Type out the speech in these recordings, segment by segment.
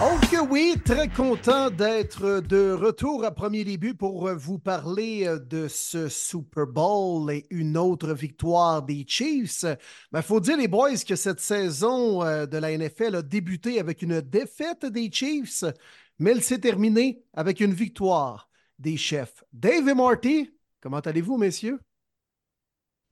Oh oui, très content d'être de retour à premier début pour vous parler de ce Super Bowl et une autre victoire des Chiefs. Il ben, faut dire, les boys, que cette saison euh, de la NFL a débuté avec une défaite des Chiefs, mais elle s'est terminée avec une victoire des chefs. Dave et Marty, comment allez-vous, messieurs?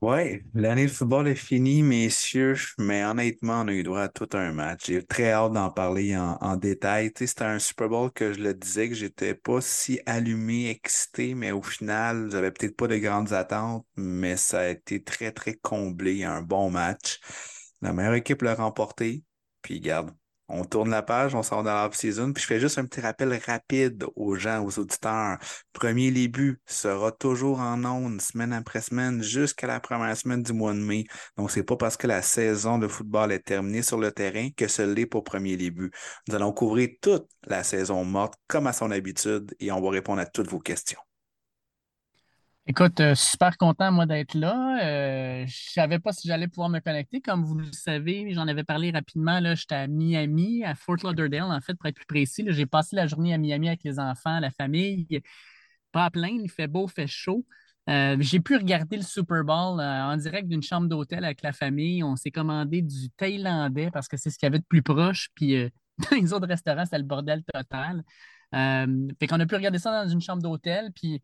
Oui, l'année de football est finie, messieurs, mais honnêtement, on a eu droit à tout un match. J'ai très hâte d'en parler en, détail. Tu sais, c'était un Super Bowl que je le disais que j'étais pas si allumé, excité, mais au final, j'avais peut-être pas de grandes attentes, mais ça a été très, très comblé, un bon match. La meilleure équipe l'a remporté, puis garde, on tourne la page, on sort dans l'off-season, puis je fais juste un petit rappel rapide aux gens, aux auditeurs. Premier début sera toujours en ondes, semaine après semaine, jusqu'à la première semaine du mois de mai. Donc, c'est pas parce que la saison de football est terminée sur le terrain que ce l'est pour premier début. Nous allons couvrir toute la saison morte, comme à son habitude, et on va répondre à toutes vos questions. Écoute, euh, super content, moi, d'être là. Euh, je ne savais pas si j'allais pouvoir me connecter. Comme vous le savez, j'en avais parlé rapidement. J'étais à Miami, à Fort Lauderdale, en fait, pour être plus précis. J'ai passé la journée à Miami avec les enfants, la famille. Pas à il fait beau, il fait chaud. Euh, j'ai pu regarder le Super Bowl en direct d'une chambre d'hôtel avec la famille. On s'est commandé du thaïlandais parce que c'est ce qu'il y avait de plus proche. Puis dans les autres restaurants, c'était le bordel total. fait qu'on a pu regarder ça dans une chambre d'hôtel. Puis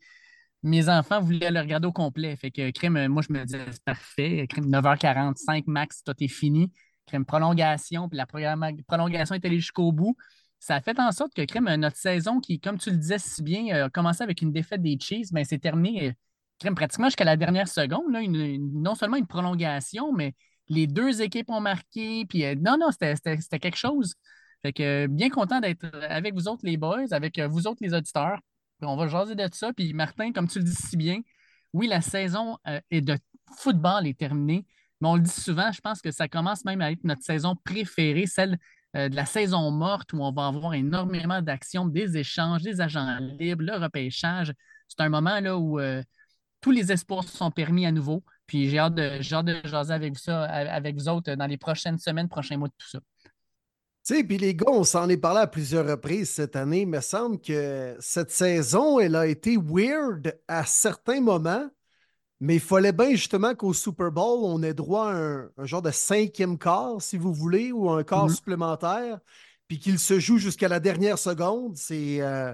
mes enfants voulaient le regarder au complet. Fait que crème, moi, je me disais, c'est parfait. Crème 9h45 max, tout est fini. Crème prolongation, puis la prolongation est allée jusqu'au bout. Ça a fait en sorte que crème, notre saison, qui, comme tu le disais si bien, a commencé avec une défaite des Chiefs, mais c'est terminé crème, pratiquement jusqu'à la dernière seconde. Là, non seulement une prolongation, mais les deux équipes ont marqué. Puis euh, non, non, c'était quelque chose. Fait que bien content d'être avec vous autres, les boys, avec euh, vous autres, les auditeurs on va jaser de ça. Puis Martin, comme tu le dis si bien, oui, la saison euh, de football est terminée, mais on le dit souvent, je pense que ça commence même à être notre saison préférée, celle euh, de la saison morte où on va avoir énormément d'actions, des échanges, des agents libres, le repêchage. C'est un moment là où euh, tous les espoirs sont permis à nouveau. Puis j'ai hâte de, jaser avec, ça, avec vous autres dans les prochaines semaines, prochains mois de tout ça. Tu sais, puis les gars, on s'en est parlé à plusieurs reprises cette année. Il me semble que cette saison, elle a été weird à certains moments, mais il fallait bien justement qu'au Super Bowl, on ait droit à un, genre de cinquième quart, si vous voulez, ou un quart mm-hmm. supplémentaire, puis qu'il se joue jusqu'à la dernière seconde. C'est. Euh,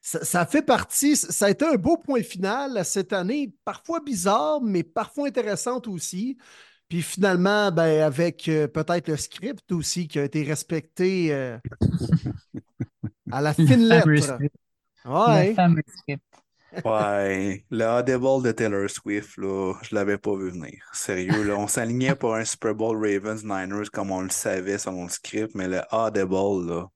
ça, fait partie, ça a été un beau point final cette année, parfois bizarre, mais parfois intéressante aussi. Puis finalement, ben, avec euh, peut-être le script aussi qui a été respecté euh, à la fine lettre. Ouais. Le script. Ouais, le audible de Taylor Swift, là, je l'avais pas vu venir. Sérieux, là, on s'alignait pour un Super Bowl Ravens Niners comme on le savait selon le script, mais le audible, là,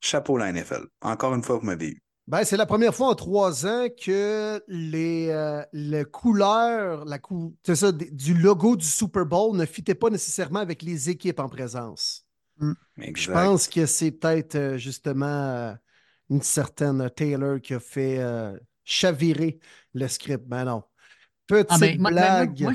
chapeau la NFL. Encore une fois, vous m'avez eu. Ben, c'est la première fois en trois ans que les, euh, couleurs la ça, du logo du Super Bowl ne fitait pas nécessairement avec les équipes en présence. Mm. Je pense que c'est peut-être euh, justement euh, une certaine Taylor qui a fait chavirer le script. Ben non. Petite ah, ben, blague. Moi,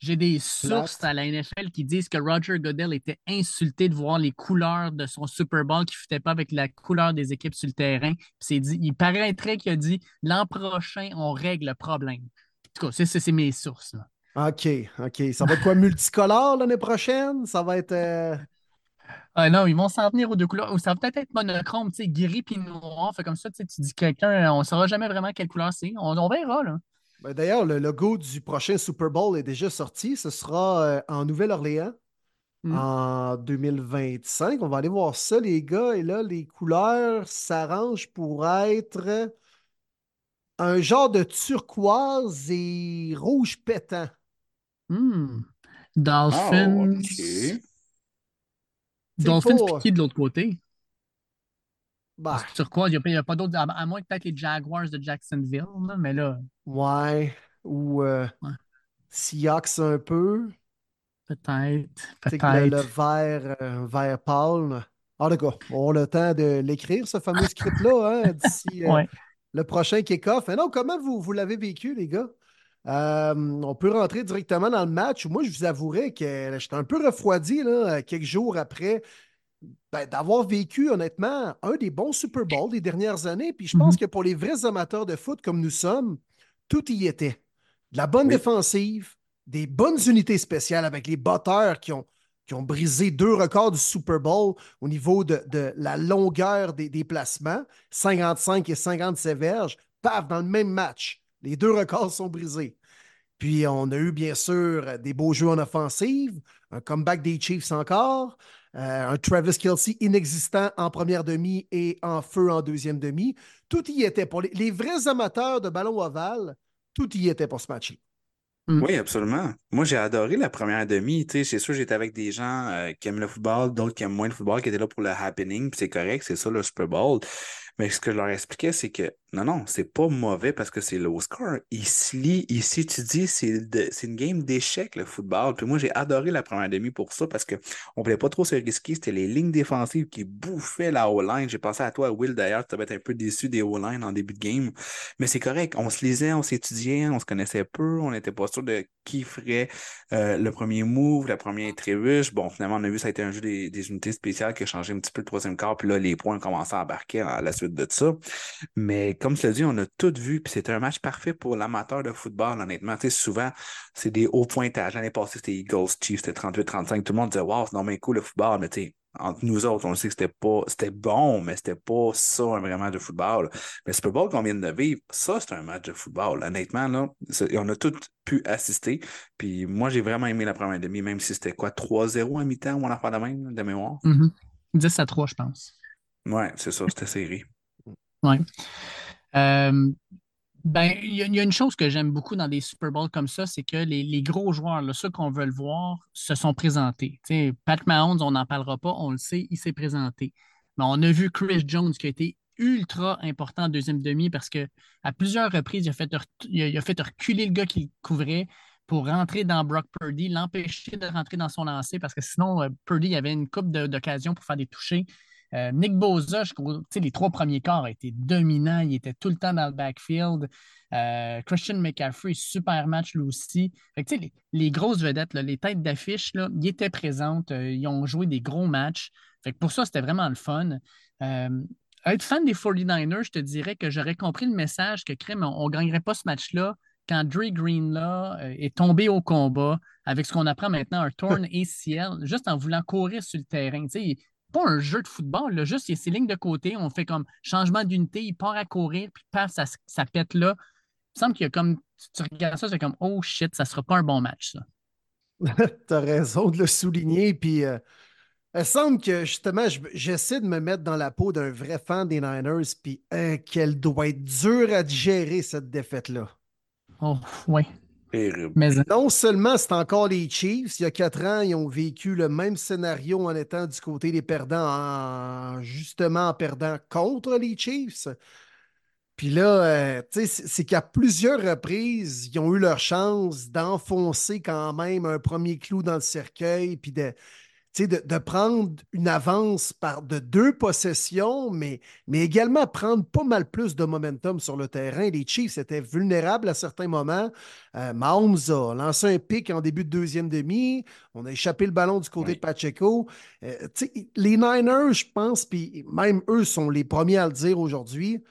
j'ai des sources à la NFL qui disent que Roger Goodell était insulté de voir les couleurs de son Super Bowl qui ne fitaient pas avec la couleur des équipes sur le terrain. Dit, il paraîtrait qu'il a dit l'an prochain, on règle le problème. En tout cas, c'est mes sources. OK, OK. Ça va être quoi multicolore l'année prochaine? Ça va être. Euh, Ah non, ils vont s'en tenir aux deux couleurs. Ou ça va peut-être être monochrome, tu sais, gris puis noir. Fait comme ça, tu dis quelqu'un, on ne saura jamais vraiment quelle couleur c'est. On, on verra, là. Ben, D'ailleurs, le logo du prochain Super Bowl est déjà sorti. Ce sera euh, en Nouvelle-Orléans Mm. en 2025. On va aller voir ça, les gars. Et là, les couleurs s'arrangent pour être un genre de turquoise et rouge pétant. Hmm. Ah, Dolphins. Dolphins, qui de l'autre côté? Bah, Sur quoi? Il n'y a, pas d'autres. À, moins que peut-être les Jaguars de Jacksonville, là, mais là, ouais. Ou euh, Ouais. Seahawks un peu. peut-être. Que le, le Peut-être. vert, euh, vert pâle. En tout cas, on a le temps de l'écrire, ce fameux script-là, hein, d'ici euh, Ouais. le prochain kick-off. Et non, comment vous, vous l'avez vécu, les gars? Euh, on peut rentrer directement dans le match. Moi, je vous avouerai que j'étais un peu refroidi là, quelques jours après ben, d'avoir vécu, honnêtement, un des bons Super Bowls des dernières années. Puis je pense Mhm. que pour les vrais amateurs de foot comme nous sommes, tout y était. De la bonne Oui. défensive, des bonnes unités spéciales avec les batteurs qui ont, qui ont brisé deux records du Super Bowl au niveau de, de la longueur des, des placements, 55 et 57 verges, paf, dans le même match. Les deux records sont brisés. Puis on a eu bien sûr des beaux jeux en offensive, un comeback des Chiefs encore, euh, un Travis Kelsey inexistant en première demi et en feu en deuxième demi. Tout y était pour les, les vrais amateurs de ballon ovale, tout y était pour ce match-là. Oui, absolument. Moi, j'ai adoré la première demi. Tu sais, c'est sûr, j'étais avec des gens euh, qui aiment le football, d'autres qui aiment moins le football, qui étaient là pour le happening, puis c'est correct, c'est ça le Super Bowl. Mais ce que je leur expliquais, c'est que non, non, c'est pas mauvais parce que c'est low score. Ici, ici, tu dis, c'est une game d'échecs, le football. Puis moi, j'ai adoré la première demi pour ça parce que on voulait pas trop se risquer. C'était les lignes défensives qui bouffaient la O-line. J'ai pensé à toi, Will, d'ailleurs, tu être un peu déçu des O-line en début de game. Mais c'est correct. On se lisait, on s'étudiait, on se connaissait peu, on n'était pas sûr de qui ferait euh, le premier move, la première trébuche. Bon, finalement, on a vu ça a été un jeu des, des unités spéciales qui a changé un petit peu le troisième quart, puis là, les points ont commencé à embarquer à la suite de ça. Mais comme tu l'as dit, on a tout vu, puis c'était un match parfait pour l'amateur de football, honnêtement. Tu sais, souvent, c'est des hauts pointages. L'année passée, c'était Eagles Chiefs, c'était 38-35. Tout le monde disait, wow, c'est normal cool le football, mais tu sais, entre nous autres, on le sait que c'était pas, c'était bon, mais c'était pas ça un vrai match de football. Mais Super Bowl qu'on vient de vivre, ça, c'est un match de football. Honnêtement, là, on a tous pu assister. Puis moi, j'ai vraiment aimé la première demi, même si c'était quoi, 3-0 à mi-temps ou on en fait de même, de mémoire? Mhm. 10 à 3, je pense. Ouais, c'est ça, c'était serré. Ouais. Euh, ben, il y, a- une chose que j'aime beaucoup dans des Super Bowls comme ça, c'est que les, gros joueurs, là, ceux qu'on veut le voir, se sont présentés. Tu sais, Pat Mahomes, on n'en parlera pas, on le sait, il s'est présenté. Mais on a vu Chris Jones qui a été ultra important en deuxième demi parce que à plusieurs reprises, il a fait, reculer le gars qui couvrait pour rentrer dans Brock Purdy, l'empêcher de rentrer dans son lancer parce que sinon, euh, Purdy avait une coupe d'occasions pour faire des touchés. Euh, Nick je trouve, sais, les trois premiers quarts a été dominant. Il était tout le temps dans le backfield. Euh, Christian McCaffrey, super match lui aussi. Fait que, les, les grosses vedettes, là, les têtes d'affiche, ils étaient présentes. euh, ils ont joué des gros matchs. Fait que pour ça, c'était vraiment le fun. Être fan des 49ers, je te dirais que j'aurais compris le message que crème, on ne gagnerait pas ce match-là quand Dre Green là, est tombé au combat avec ce qu'on apprend maintenant, un torn ACL, juste en voulant courir sur le terrain. Pas un jeu de football, là, juste il y a ses lignes de côté, on fait comme changement d'unité, il part à courir, puis paf, ça, ça pète là. Il me semble qu'il y a comme, tu, regardes ça, c'est comme, oh shit, ça sera pas un bon match, ça. Tu as raison de le souligner. Puis, euh, il semble que justement, je- j'essaie de me mettre dans la peau d'un vrai fan des Niners. Puis, euh, qu'elle doit être dure à digérer, cette défaite-là. Oh, ouais. Terrible. Mais Non seulement c'est encore les Chiefs, il y a quatre ans, ils ont vécu le même scénario en étant du côté des perdants, en- justement en perdant contre les Chiefs. Puis là, euh, tu sais, c'est qu'à plusieurs reprises, ils ont eu leur chance d'enfoncer quand même un premier clou dans le cercueil, puis de, de, de prendre une avance par de deux possessions, mais, mais également prendre pas mal plus de momentum sur le terrain. Les Chiefs étaient vulnérables à certains moments. Euh, Mahomes a lancé un pic en début de deuxième demi. On a échappé le ballon du côté Oui. de Pacheco. Euh, les Niners, je pense, puis même eux sont les premiers à le dire aujourd'hui.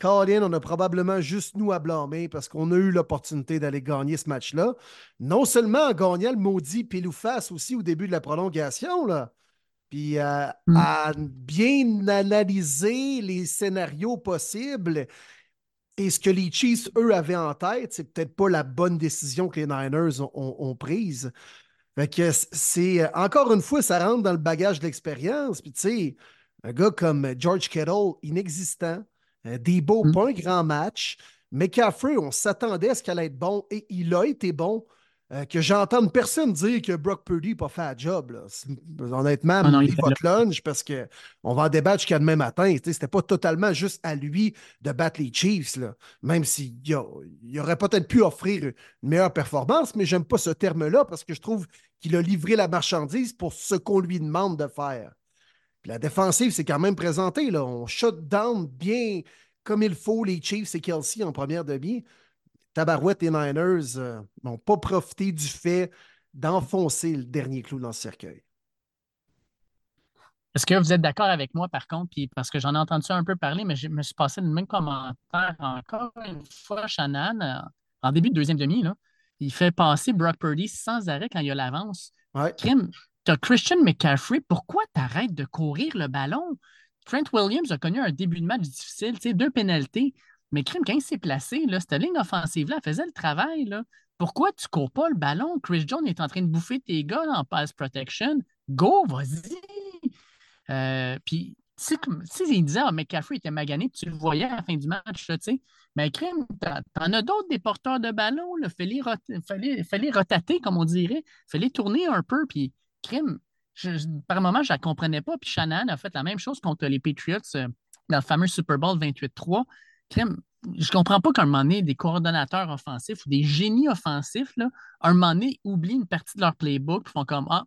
Colin, on a probablement juste nous à blâmer parce qu'on a eu l'opportunité d'aller gagner ce match-là. Non seulement en gagnant le maudit pile ou face aussi au début de la prolongation, là. puis euh, Mm. à bien analyser les scénarios possibles. Et ce que les Chiefs, eux, avaient en tête, c'est peut-être pas la bonne décision que les Niners ont, ont- ont prise. Fait que c'est, encore une fois, ça rentre dans le bagage de l'expérience. Puis tu sais, un gars comme George Kittle, inexistant, euh, Debo, Mm. pas un grand match. McCaffrey, on s'attendait à ce qu'elle allait être bon et il a été bon. Euh, que j'entende personne dire que Brock Purdy n'a pas fait la job. là. Honnêtement, Ah non, il votre lunch parce qu'on va en débattre jusqu'à demain matin. C'était pas totalement juste à lui de battre les Chiefs, là. même s'il il aurait peut-être pu offrir une meilleure performance, mais j'aime pas ce terme-là parce que je trouve qu'il a livré la marchandise pour ce qu'on lui demande de faire. Puis la défensive, c'est quand même présenté. Là. On shut down bien comme il faut les Chiefs et Kelsey en première demi. Tabarouette et Niners euh, n'ont pas profité du fait d'enfoncer le dernier clou dans ce cercueil. Est-ce que vous êtes d'accord avec moi, par contre, puis parce que j'en ai entendu ça un peu parler, mais je me suis passé le même commentaire encore une fois, Shannon, euh, en début de deuxième demi, là, il fait passer Brock Purdy sans arrêt quand il a l'avance. Ouais. Kim, tu Christian McCaffrey, pourquoi tu de courir le ballon? Trent Williams a connu un début de match difficile, tu sais, deux pénalités, mais Kim, quand il s'est placé, là, cette ligne offensive-là faisait le travail. Là. Pourquoi tu cours pas le ballon? Chris Jones est en train de bouffer tes gars en pass protection. Go, vas-y! Euh, puis, si, si il disait ah, McCaffrey était magané, tu le voyais à la fin du match, tu sais, mais crime, t'en as d'autres des porteurs de ballon, là, fais-les rot- rotater, comme on dirait, fais-les tourner un peu, puis crime, par moment, je ne la comprenais pas, puis Shanahan a fait la même chose contre les Patriots euh, dans le fameux Super Bowl 28-3. Crime, je comprends pas qu'à un moment donné, des coordonnateurs offensifs ou des génies offensifs, là, à un moment donné, oublient une partie de leur playbook, puis font comme Ah,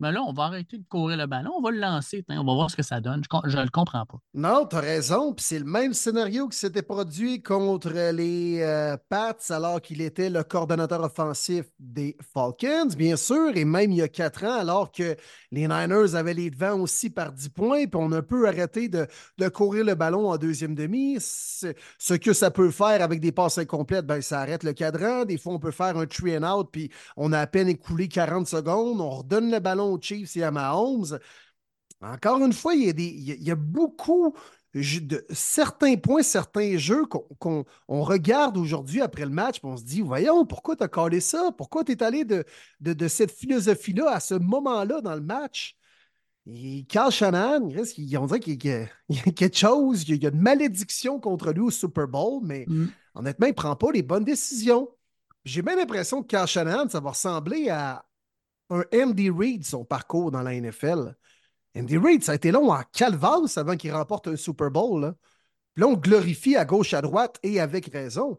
mais là, on va arrêter de courir le ballon, on va le lancer, on va voir ce que ça donne. Je ne le comprends pas. Non, tu as raison. C'est le même scénario qui s'était produit contre les euh, Pats alors qu'il était le coordonnateur offensif des Falcons, bien sûr, et même il y a quatre ans, alors que les Niners avaient les devants aussi par 10 points, puis on a peu arrêté de, courir le ballon en deuxième demi. Ce que ça peut faire avec des passes incomplètes, ben, ça arrête le cadran. Des fois, on peut faire un three and out, puis on a à peine écoulé 40 secondes. On redonne le ballon aux Chiefs et à Mahomes. Encore une fois, il y a, des, il y a- il y a beaucoup de certains points, certains jeux qu'on qu'on- on regarde aujourd'hui après le match, on se dit, voyons, pourquoi tu as collé ça? Pourquoi tu es allé de, de, de cette philosophie-là à ce moment-là dans le match? Et Carl il- on dirait qu'il y, a- quelque chose, il y a une malédiction contre lui au Super Bowl, mais Mm. honnêtement, il ne prend pas les bonnes décisions. J'ai bien l'impression que Carl Shanahan, ça va ressembler à un Andy Reid, son parcours dans la NFL. Andy Reid, ça a été long en calvasse avant qu'il remporte un Super Bowl. Là. Puis là, on glorifie à gauche, à droite et avec raison.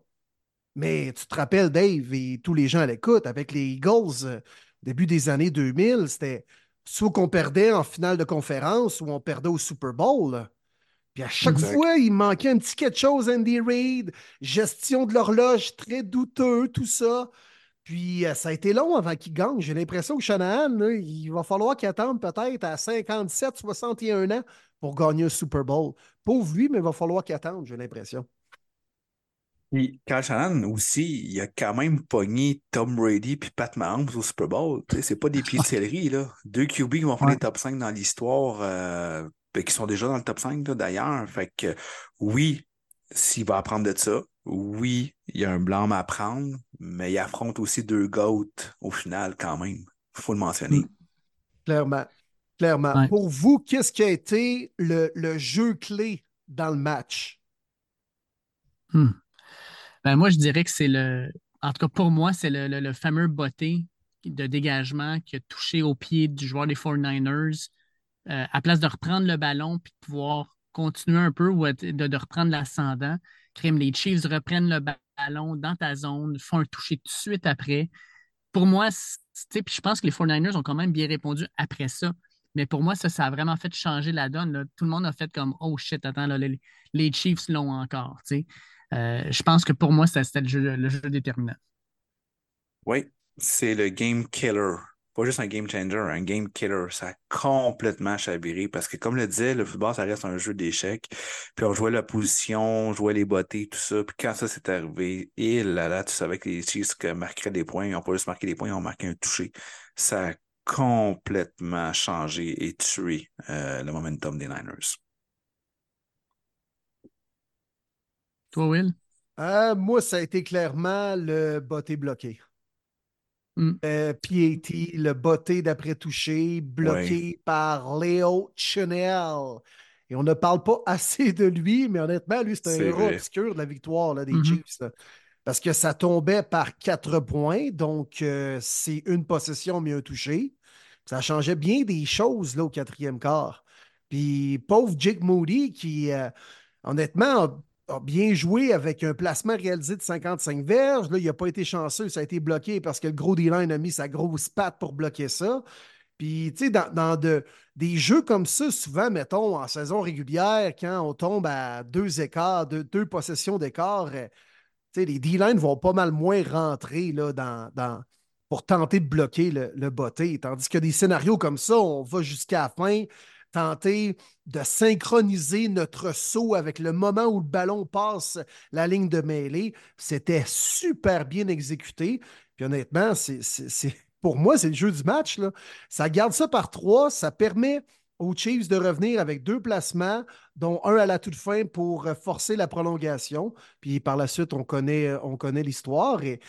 Mais tu te rappelles, Dave, et tous les gens à l'écoute, avec les Eagles, euh, début des années 2000, c'était soit qu'on perdait en finale de conférence ou on perdait au Super Bowl. là. Puis à chaque Exact. fois, il manquait un petit quelque chose, Andy Reid, gestion de l'horloge très douteux, tout ça. Puis euh, ça a été long avant qu'il gagne. J'ai l'impression que Shanahan, là, il va falloir qu'il attende peut-être à 57, 61 ans pour gagner un Super Bowl. Pauvre lui, mais il va falloir qu'il attende, j'ai l'impression. Puis Kyle Shanahan aussi, il a quand même pogné Tom Brady puis Pat Mahomes au Super Bowl. C'est pas des pieds de céleri, là. Deux QB qui vont faire Ouais. les top 5 dans l'histoire, euh, ben, qui sont déjà dans le top 5 là, d'ailleurs. Fait que oui, s'il va apprendre de ça, oui, il y a un blâme à prendre, mais il affronte aussi deux GOAT au final quand même. Faut le mentionner. Mm. Clairement. Clairement. Ouais. Pour vous, qu'est-ce qui a été le, le jeu clé dans le match? Hmm. Ben, moi, je dirais que c'est le. En tout cas, pour moi, c'est le, le- le fameux botté de dégagement qui a touché au pied du joueur des 49ers. euh, à place de reprendre le ballon puis de pouvoir continuer un peu ou de, de reprendre l'ascendant, crime, les Chiefs reprennent le ba- ballon dans ta zone, font un toucher tout de suite après. Pour moi, puis je pense que les 49ers ont quand même bien répondu après ça. Mais pour moi, ça, ça a vraiment fait changer la donne. Tout le monde a fait comme Oh shit, attends, là, les, les Chiefs l'ont encore. Euh, je pense que pour moi, c'était le jeu déterminant. Oui, c'est le game killer. Pas juste un game changer, un game killer. Ça a complètement chaviré parce que, comme le disait, le football, ça reste un jeu d'échecs. Puis on jouait la position, on jouait les bottées, tout ça. Puis quand ça s'est arrivé, et là, là, tu savais que les Chiefs que marqueraient des points, ils n'ont pas juste marqué des points, ils ont marqué un touché. Ça a complètement changé et tué euh, le momentum des Niners. Toi, Will? Euh, moi, ça a été clairement le botté bloqué. Mm. Euh, PAT, le botté d'après-touché, bloqué par Léo Chenel. Et on ne parle pas assez de lui, mais honnêtement, lui, c'est un héros vrai. obscur de la victoire là, des Mhm. Chiefs. là. Parce que ça tombait par quatre points, donc euh, c'est une possession, mais un touché. Ça changeait bien des choses là, au quatrième quart. Puis pauvre Jake Moody qui, euh, honnêtement, bien joué avec un placement réalisé de 55 verges. Là, il n'a pas été chanceux, ça a été bloqué parce que le gros D-line a mis sa grosse patte pour bloquer ça. Puis, tu sais, dans, dans de- des jeux comme ça, souvent, mettons, en saison régulière, quand on tombe à deux écarts, deux, possessions d'écart, euh, tu sais, les D-line vont pas mal moins rentrer là, dans, pour tenter de bloquer le, le. Tandis que des scénarios comme ça, on va jusqu'à la fin, tenter de synchroniser notre saut avec le moment où le ballon passe la ligne de mêlée. C'était super bien exécuté. Puis honnêtement, c'est, pour moi, c'est le jeu du match. Ça garde ça par trois. Ça permet aux Chiefs de revenir avec deux placements, dont un à la toute fin pour forcer la prolongation. Puis par la suite, on connaît, on connaît l'histoire. Et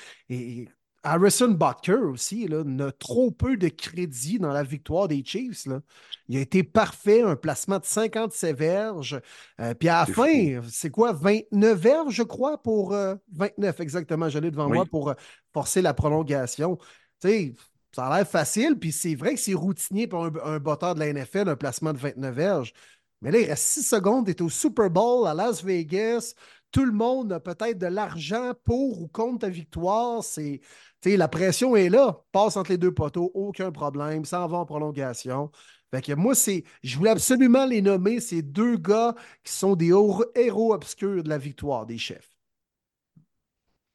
Harrison Butker aussi là, n'a trop peu de crédit dans la victoire des Chiefs. Là. Il a été parfait, un placement de 57 verges. Euh, puis à la C'est fin, c'est quoi, 29 verges, je crois, pour euh, 29 exactement, je l'ai devant Oui. moi, pour euh, forcer la prolongation. Tu sais, ça a l'air facile, puis c'est vrai que c'est routinier pour un, un botteur de la NFL, un placement de 29 verges. Mais là, il reste 6 secondes, tu es au Super Bowl à Las Vegas. Tout le monde a peut-être de l'argent pour ou contre ta victoire. C'est, la pression est là. Passe entre les deux poteaux, aucun problème. Ça en va en prolongation. Fait que moi, c'est, je voulais absolument les nommer, ces deux gars qui sont des héros, obscurs de la victoire des chefs.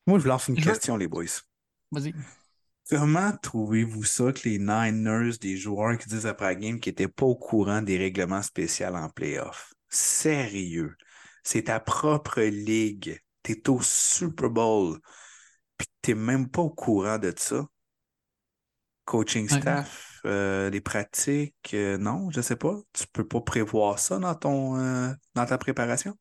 Moi, je vous lance une Je veux- question, les boys. Vas-y. Comment trouvez-vous ça que les Niners, des joueurs qui disent après la game qu'ils n'étaient pas au courant des règlements spéciaux en playoff? Sérieux. C'est ta propre ligue. T'es au Super Bowl. Puis t'es même pas au courant de ça. Coaching staff, euh, les pratiques, euh, non, je sais pas. Tu peux pas prévoir ça dans ton euh, dans ta préparation?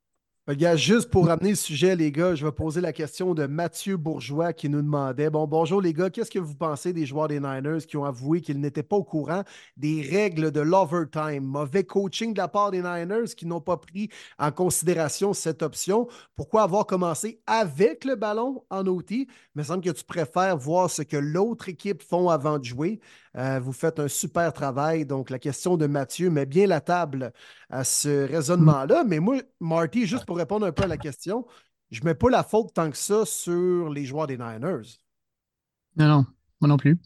Regarde, juste pour ramener le sujet, les gars, je vais poser la question de Mathieu Bourgeois qui nous demandait Bon, bonjour les gars, qu'est-ce que vous pensez des joueurs des Niners qui ont avoué qu'ils n'étaient pas au courant des règles de l'overtime? Mauvais coaching de la part des Niners qui n'ont pas pris en considération cette option. Pourquoi avoir commencé avec le ballon en OT Il me semble que tu préfères voir ce que l'autre équipe font avant de jouer. Euh, vous faites un super travail. Donc, la question de Mathieu met bien la table à ce raisonnement-là. Mais moi, Marty, juste pour répondre un peu à la question, je ne mets pas la faute tant que ça sur les joueurs des Niners. Non, non, moi non plus.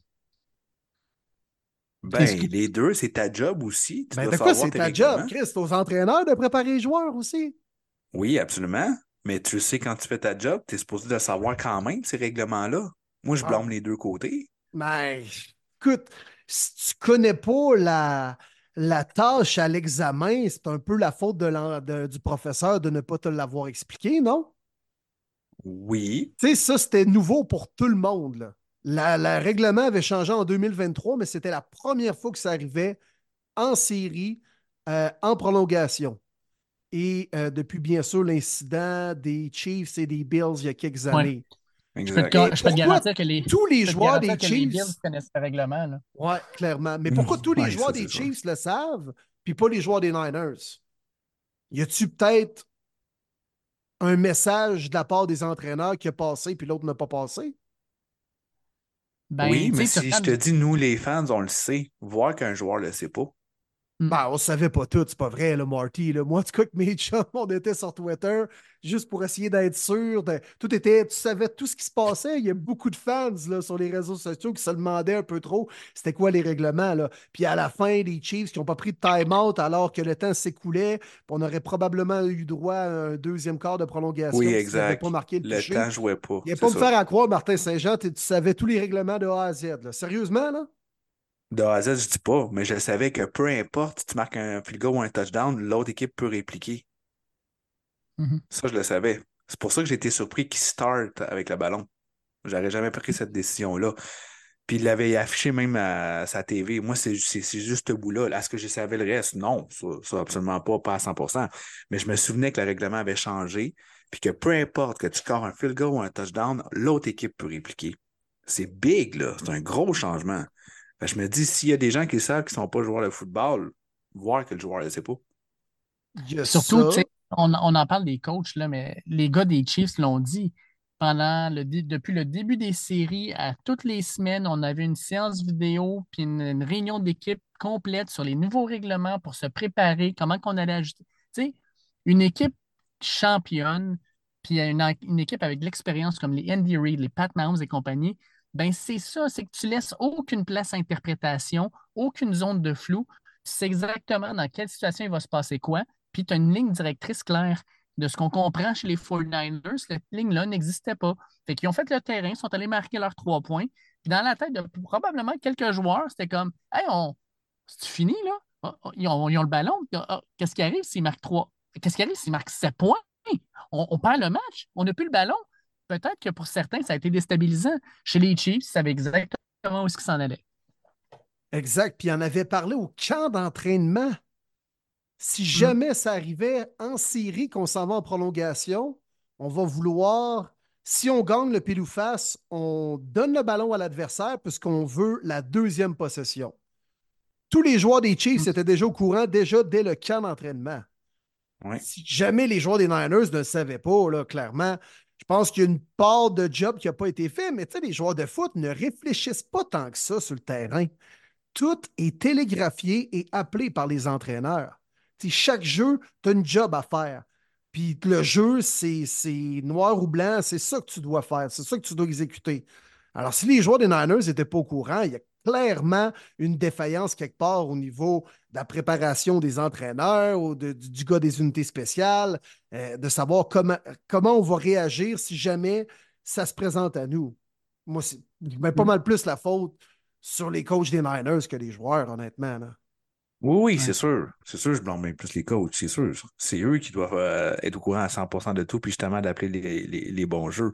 Ben, que- les deux, c'est ta job aussi. Tu Ben, de quoi c'est ta job. Chris? C'est aux entraîneurs de préparer les joueurs aussi? Oui, absolument. Mais tu sais, quand tu fais ta job, tu es supposé de savoir quand même ces règlements-là. Moi, je Ah. blâme les deux côtés. Mais écoute, si tu connais pas la, la tâche à l'examen, c'est un peu la faute de l'en- de- du professeur de ne pas te l'avoir expliqué, non? Oui. Tu sais, ça, c'était nouveau pour tout le monde. Le règlement avait changé en 2023, mais c'était la première fois que ça arrivait en série, euh, en prolongation. Et euh, depuis, bien sûr, l'incident des Chiefs et des Bills il y a quelques Ouais. Je peux te, je peux garantir que les, Tous les joueurs des les Chiefs. Bills connaissent le règlement. Là? Oui, clairement. Mais pourquoi tous les Ouais, joueurs ça, des. Chiefs le savent, puis pas les joueurs des Niners? Y a-tu peut-être un message de la part des entraîneurs qui a passé, puis l'autre n'a pas passé? Ben, oui, mais si je te dis, nous, les fans, on le sait. Voir qu'un joueur le sait pas. Ben, on savait pas tout, c'est pas vrai, là, Marty. là. Moi, en tout cas, que mes chums, on était sur Twitter juste pour essayer d'être sûr. de- Tout était, tu savais tout ce qui se passait. Il y a beaucoup de fans là, sur les réseaux sociaux qui se demandaient un peu trop c'était quoi les règlements. Là? Puis à la fin, les Chiefs qui n'ont pas pris de time-out alors que le temps s'écoulait, on aurait probablement eu droit à un deuxième quart de prolongation Oui, exact. pas marqué le, Le temps jouait pas. Il n'y a pas me faire à croire, Martin Saint-Jean, tu tu savais tous les règlements de A à Z. là. Sérieusement, là? De A à Z, je dis pas, mais je savais que peu importe si tu marques un field goal ou un touchdown, l'autre équipe peut répliquer. Mhm. Ça, je le savais. C'est pour ça que j'ai été surpris qu'il start avec le ballon. J'aurais jamais pris cette décision-là. Puis il l'avait affiché même à sa TV. Moi, c'est juste ce bout-là. Est-ce que je savais le reste? Non, ça, absolument pas, pas à 100% Mais je me souvenais que le règlement avait changé, puis que peu importe que tu scores un field goal ou un touchdown, l'autre équipe peut répliquer. C'est big, là. C'est un gros changement. Je me dis, s'il y a des gens qui savent qu'ils ne sont pas joueurs de football, voir que le joueur ne le sait pas. Surtout, on, on, en parle des coachs, là, mais les gars des Chiefs l'ont dit pendant le, depuis le début des séries, à toutes les semaines, on avait une séance vidéo puis une, réunion d'équipe complète sur les nouveaux règlements pour se préparer, comment qu'on allait ajouter. Tu sais, une équipe championne, puis une, une équipe avec de l'expérience comme les Andy Reid, les Pat Mahomes et compagnie, ben c'est ça, c'est que tu laisses aucune place à interprétation, aucune zone de flou. Tu sais exactement dans quelle situation il va se passer quoi, puis tu as une ligne directrice claire de ce qu'on comprend chez les 49ers, cette ligne-là n'existait pas. Fait qu'ils ont fait le terrain, sont allés marquer leurs trois points. Puis dans la tête de probablement quelques joueurs, c'était comme Hey, on... c'est fini, là? Ah, ah, ils ont, le ballon. Ah, qu'est-ce qui arrive s'ils marquent trois? Qu'est-ce qui arrive s'ils marquent sept points? On, perd le match. On n'a plus le ballon. Peut-être que pour certains, ça a été déstabilisant. Chez les Chiefs, ils savaient exactement où qu'ils s'en allaient. Exact. Puis on avait parlé au camp d'entraînement. Si mm. jamais ça arrivait en série qu'on s'en va en prolongation, on va vouloir, si on gagne le pile ou face, on donne le ballon à l'adversaire puisqu'on veut la deuxième possession. Tous les joueurs des Chiefs mm. étaient déjà au courant déjà dès le camp d'entraînement. Si jamais les joueurs des Niners ne le savaient pas, là, clairement, je pense qu'il y a une part de job qui n'a pas été fait, mais les joueurs de foot ne réfléchissent pas tant que ça sur le terrain. Tout est télégraphié et appelé par les entraîneurs chaque jeu, tu as une job à faire. Puis le jeu, c'est noir ou blanc, c'est ça que tu dois faire, c'est ça que tu dois exécuter. Alors, si les joueurs des Niners n'étaient pas au courant, il y a clairement une défaillance quelque part au niveau de la préparation des entraîneurs ou du, gars des unités spéciales, euh, de savoir comment, comment on va réagir si jamais ça se présente à nous. Moi, je mets pas mm. mal plus la faute sur les coachs des Niners que les joueurs, honnêtement. Là. Oui, oui, c'est sûr. C'est sûr, je blâme même plus les coachs, c'est sûr. C'est eux qui doivent euh, être au courant à 100% de tout, puis justement d'appeler les, bons jeux.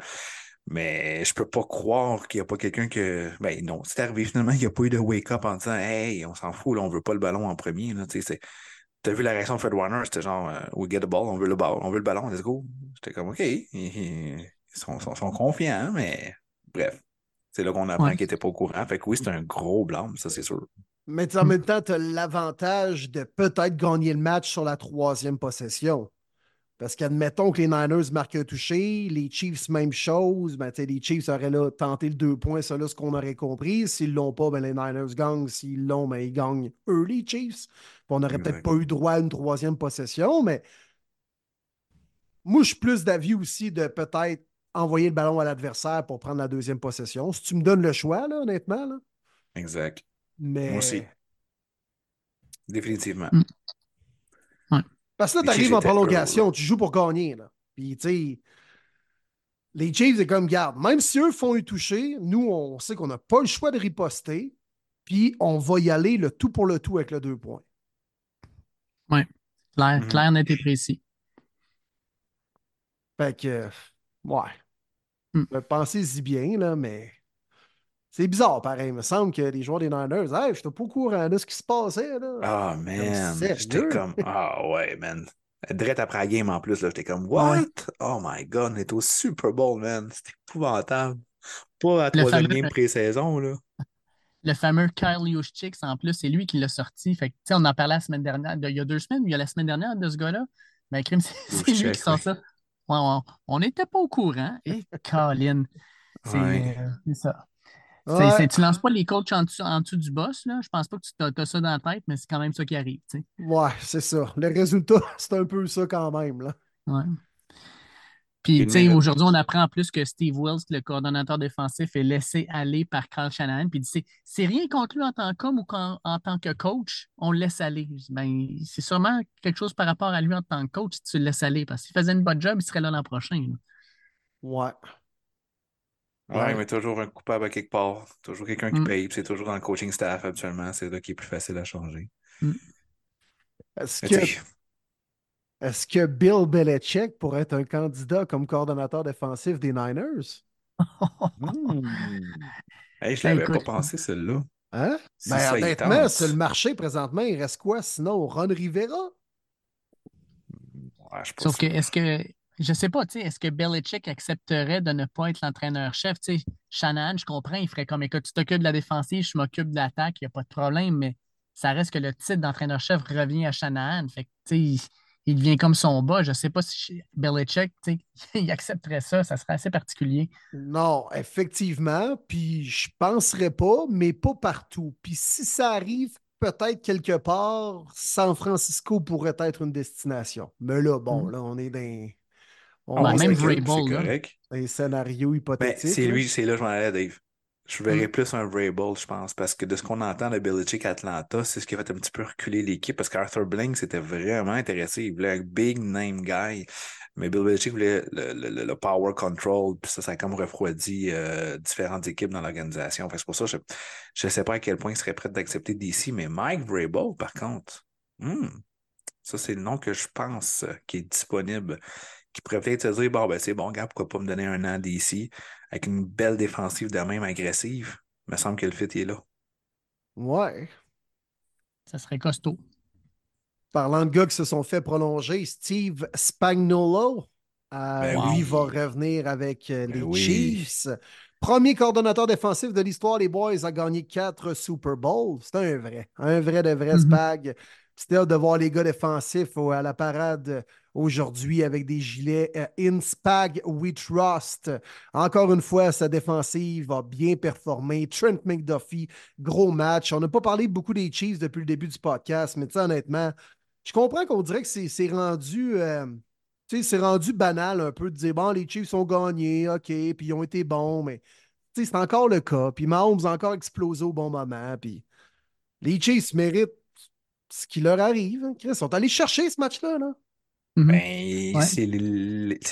Mais je peux pas croire qu'il n'y a pas quelqu'un que. Ben non, c'est arrivé finalement, il n'y a pas eu de wake-up en disant Hey, on s'en fout, là, on veut pas le ballon en premier. Tu as vu la réaction de Fred Warner, c'était genre euh, We get the ball, on veut le ballon, on veut le ballon, let's go. J'étais comme OK. Ils, sont, confiants, mais bref. C'est là qu'on apprend qu'ils n'étaient pas au courant. Fait que oui, c'est un gros blâme, ça c'est sûr. Mais en même temps, tu as l'avantage de peut-être gagner le match sur la troisième possession. Parce qu'admettons que les Niners marquent un touché, les Chiefs, même chose. Ben, les Chiefs auraient là tenté le deux points, ça là, ce qu'on aurait compris. S'ils ne l'ont pas, ben, les Niners gagnent. S'ils l'ont, ben, ils gagnent eux, les Chiefs. on n'aurait peut-être pas eu droit à une troisième possession, mais moi, je suis plus d'avis aussi de peut-être envoyer le ballon à l'adversaire pour prendre la deuxième possession. Si tu me donnes le choix, là, honnêtement. Là. Exact. Mais... Moi aussi. Définitivement. Mm. Parce que là, tu arrives en prolongation, tu joues pour gagner. Là. Puis, tu sais, les Chiefs, c'est comme garde. Même si eux font un toucher, nous, on sait qu'on n'a pas le choix de riposter. Puis, on va y aller le tout pour le tout avec le deux points. Oui, clair, mm. clair, net et précis. Fait que, ouais. Mm. Pensez-y bien, là, mais c'est bizarre, pareil. Il me semble que les joueurs des Niners, hey, je n'étais pas au courant de ce qui se passait. Là. Ah, man. J'étais comme, ah, ouais, man. Direct après la game en plus, j'étais comme, what? Oh my god, on est au Super Bowl, man. C'était épouvantable. Pas à la troisième game pré-saison, là. Le fameux Kyle Juszczyk, en plus, c'est lui qui l'a sorti. Fait que, on en parlait la semaine dernière, il y a deux semaines, il y a la semaine dernière de ce gars-là. Mais ben, c'est lui qui sort ça. on n'était pas au courant. Et Colin, c'est ça. Tu Tu lances pas les coachs en dessous, du boss, là? Je pense pas que tu as, ça dans la tête, mais c'est quand même ça qui arrive. Ouais, c'est ça. Le résultat, c'est un peu ça quand même. Là. Ouais. Puis, tu sais, aujourd'hui, on apprend en plus que Steve Wills, le coordonnateur défensif, est laissé aller par Carl Shanahan. Puis, c'est rien contre lui en tant qu'homme ou en, tant que coach, on le laisse aller. Ben, c'est sûrement quelque chose par rapport à lui en tant que coach si tu le laisses aller. Parce qu'il faisait une bonne job, il serait là l'an prochain. Ouais. Ouais, mais toujours un coupable à quelque part. Toujours quelqu'un qui mm. paye. C'est toujours dans le coaching staff actuellement. C'est là qui est plus facile à changer. Mm. Est-ce que, est que Bill Belichick pourrait être un candidat comme coordonnateur défensif des Niners? Hmm. Hey, je Ben, l'avais pas pensé, celle-là. Hein? Si Ben, honnêtement, sur le marché présentement, il reste quoi sinon? Ron Rivera? Ouais, je Sauf que, est-ce que, je sais pas, tu sais, est-ce que Belichick accepterait de ne pas être l'entraîneur-chef? Tu sais, Shanahan, je comprends, il ferait comme, écoute, tu t'occupes de la défensive, je m'occupe de l'attaque, il n'y a pas de problème, mais ça reste que le titre d'entraîneur-chef revient à Shanahan. Fait que, tu sais, il, il devient comme son bas. Je sais pas si Belichick, tu sais, il accepterait ça, ça serait assez particulier. Non, effectivement. Puis je penserais pas, mais pas partout. Puis si ça arrive, peut-être quelque part, San Francisco pourrait être une destination. Mais là, bon, Mhm. là, on est dans, On pense même Vrabel, correct. dans un scénario Ben, hypothétique. c'est là. lui, c'est là que je m'en allais, Dave. Je verrais Mm. plus un Vrabel, je pense, parce que de ce qu'on entend de Belichick à Atlanta, c'est ce qui a fait un petit peu reculer l'équipe, parce qu'Arthur Blank s'était vraiment intéressé. Il voulait un big name guy, mais Bill Belichick voulait le, le- le- le power control, puis ça, ça a comme refroidi euh, différentes équipes dans l'organisation. Que C'est pour ça que je ne sais pas à quel point il serait prêt d'accepter DC, mais Mike Vrabel, par contre, hmm, ça, c'est le nom que je pense euh, qui est disponible, qui pourrait peut-être se dire, bon, ben c'est bon, gars, pourquoi pas me donner un an d'ici avec une belle défensive de même agressive. Il me semble que le fit est là. Ouais. Ça serait costaud. Parlant de gars qui se sont fait prolonger, Steve Spagnuolo, euh, Ben lui oui. va revenir avec euh, Ben les oui. Chiefs. Premier coordonnateur défensif de l'histoire, les Boys a gagné quatre Super Bowls. C'est un vrai, un vrai de vrai spag. C'était de voir les gars défensifs à la parade aujourd'hui avec des gilets euh, In Spag We Trust. Encore une fois, sa défensive a bien performé. Trent McDuffie, gros match. On n'a pas parlé beaucoup des Chiefs depuis le début du podcast, mais honnêtement, je comprends qu'on dirait que c'est rendu, euh, c'est rendu banal un peu de dire bon, les Chiefs ont gagné, OK, puis ils ont été bons, mais c'est encore le cas. Puis Mahomes a encore explosé au bon moment. Puis les Chiefs méritent ce qui leur arrive. hein. Chris, ils sont allés chercher ce match-là. Là. Mhm. Ben, Ouais. c'est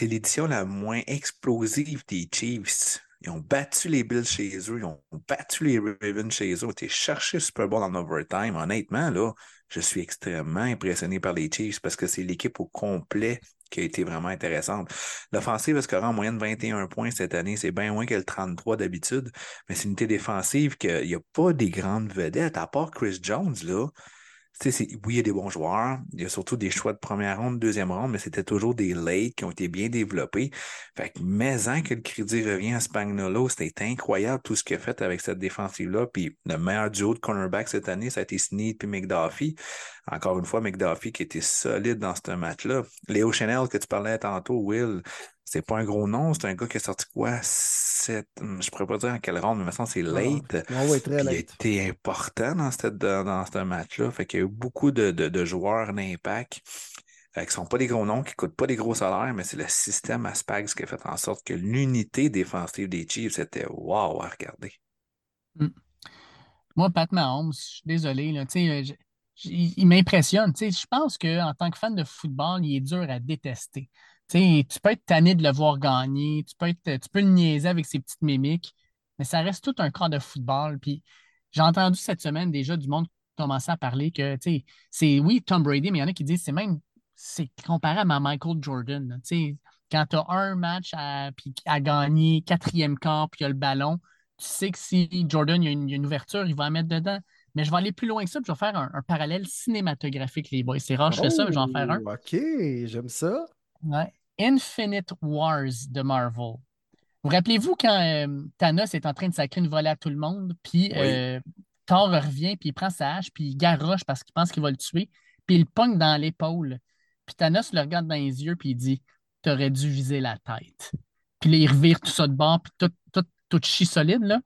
l'édition la moins explosive des Chiefs. Ils ont battu les Bills chez eux, ils ont battu les Ravens chez eux, ils ont été chercher le Super Bowl en overtime. Honnêtement, là, je suis extrêmement impressionné par les Chiefs parce que c'est l'équipe au complet qui a été vraiment intéressante. L'offensive a scoré en moyenne 21 points cette année, c'est bien moins que le 33 d'habitude, mais c'est une unité défensive qu'il n'y a pas des grandes vedettes, à part Chris Jones, là. Oui, il y a des bons joueurs. Il y a surtout des choix de première ronde, deuxième ronde, mais c'était toujours des late qui ont été bien développés. Fait que, mais en que le crédit revient à Spagnolo, c'était incroyable tout ce qu'il a fait avec cette défensive-là. Puis le meilleur duo de cornerback cette année, ça a été Snead puis McDuffie. Encore une fois, McDuffie qui était solide dans ce match-là. Léo Chanel que tu parlais tantôt, Will, c'est pas un gros nom, c'est un gars qui a sorti quoi? Sept, je pourrais pas dire en quelle ronde, mais maintenant c'est late. Ah ouais, très Puis il a late. été important dans, cette, dans, dans ce match-là. Fait qu'il y a eu beaucoup de, de, de joueurs d'impact euh, qui ne sont pas des gros noms, qui ne coûtent pas des gros salaires, mais c'est le système à Spags qui a fait en sorte que l'unité défensive des Chiefs, c'était wow à regarder. Moi, Pat Mahomes, je suis désolé, là, tu sais, euh, je- il, m'impressionne. Je pense qu'en tant que fan de football, il est dur à détester. Tu peux être tanné de le voir gagner, tu peux, être, tu peux le niaiser avec ses petites mimiques, mais ça reste tout un corps de football. Puis j'ai entendu cette semaine déjà du monde commencer à parler que, c'est oui, Tom Brady, mais il y en a qui disent c'est même c'est comparable à Michael Jordan. quand tu as un match à, puis à gagner, quatrième quart, puis il y a le ballon, tu sais que si Jordan il y a une ouverture, il va en mettre dedans. Mais je vais aller plus loin que ça, puis je vais faire un, un parallèle cinématographique, les boys. C'est rare je fais ça, mais je vais en faire un. Oh, OK, j'aime ça. Ouais. Infinite Wars de Marvel. Vous rappelez-vous quand euh, Thanos est en train de sacrer une volée à tout le monde, puis Oui. euh, Thor revient, puis il prend sa hache, puis il garoche parce qu'il pense qu'il va le tuer, puis il le pogne dans l'épaule. Puis Thanos le regarde dans les yeux, puis il dit T'aurais dû viser la tête. Puis là, il revire tout ça de bord, puis tout, tout, tout chi solide, là.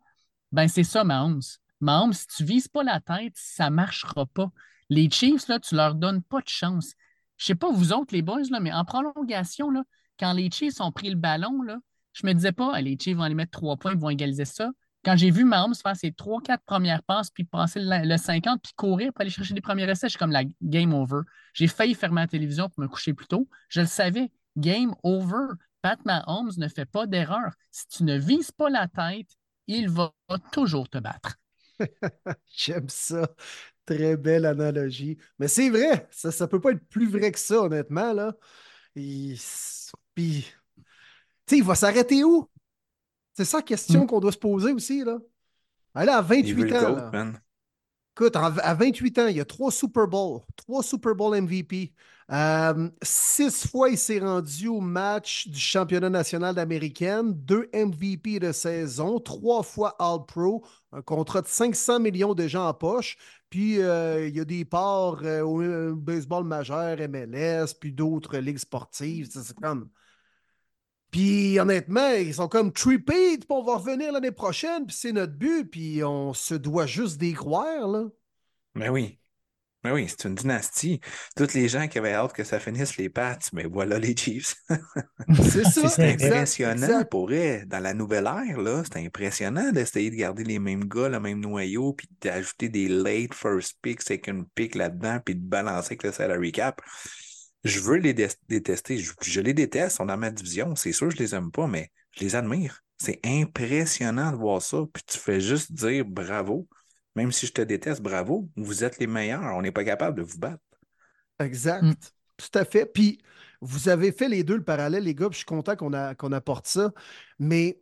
Ben, c'est ça, Mahomes. Mahomes, si tu vises pas la tête, ça marchera pas. Les Chiefs, là, tu leur donnes pas de chance. Je sais pas vous autres, les boys, là, mais en prolongation, là, quand les Chiefs ont pris le ballon, là, je me disais pas, Ah, les Chiefs vont aller mettre trois points, ils vont égaliser ça. Quand j'ai vu Mahomes faire ses trois, quatre premières passes, puis passer le, le 50, puis courir pour aller chercher les premiers essais, je suis comme la game over. J'ai failli fermer la télévision pour me coucher plus tôt. Je le savais. Game over. Pat Mahomes ne fait pas d'erreur. Si tu ne vises pas la tête, il va toujours te battre. J'aime ça. Très belle analogie. Mais c'est vrai, ça ne peut pas être plus vrai que ça, honnêtement. Là. Il... Puis, tu sais, il va s'arrêter où? C'est ça la question Mm. qu'on doit se poser aussi. Là. Elle a 28 Il veut le ans. GOAT, là. man. Écoute, à 28 ans, il y a trois Super Bowls, trois Super Bowl MVP. Euh, six fois, il s'est rendu au match du championnat national d'américaine, deux MVP de saison, trois fois All-Pro, un contrat de 500 millions de gens en poche. Puis, euh, il y a des parts euh, au baseball majeur, MLS, puis d'autres ligues sportives. C'est comme. Puis honnêtement, ils sont comme trippés, puis on va revenir l'année prochaine, puis c'est notre but, puis on se doit juste d'y croire, là. Mais oui. Mais oui, c'est une dynastie. Toutes les gens qui avaient hâte que ça finisse les Pats, mais voilà les Chiefs. C'est ça. C'est impressionnant exact. pour eux. Dans la nouvelle ère, là, c'est impressionnant d'essayer de garder les mêmes gars, le même noyau, puis d'ajouter des late first pick, second pick là-dedans, puis de balancer avec le salary cap. Je veux les dé- détester. Je, je les déteste, ils sont dans ma division. C'est sûr, je les aime pas, mais je les admire. C'est impressionnant de voir ça. Puis tu fais juste dire bravo. Même si je te déteste, bravo. Vous êtes les meilleurs. On n'est pas capable de vous battre. Exact. Mm. Tout à fait. Puis, vous avez fait les deux le parallèle, les gars, puis je suis content qu'on a- qu'on apporte ça. Mais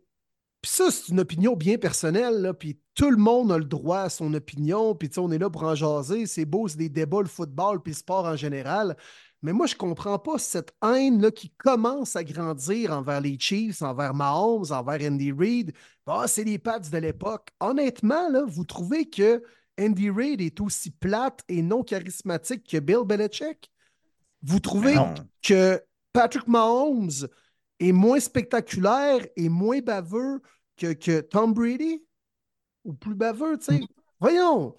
puis ça, c'est une opinion bien personnelle, là, puis tout le monde a le droit à son opinion, puis tu sais, on est là pour en jaser. C'est beau, c'est des débats, le football, puis le sport en général. Mais moi, je ne comprends pas cette haine-là qui commence à grandir envers les Chiefs, envers Mahomes, envers Andy Reid. Ah, c'est les Pats de l'époque. Honnêtement, là, vous trouvez que Andy Reid est aussi plate et non charismatique que Bill Belichick? Vous trouvez que Patrick Mahomes est moins spectaculaire et moins baveux que, que Tom Brady? Ou plus baveux, tu sais? Voyons!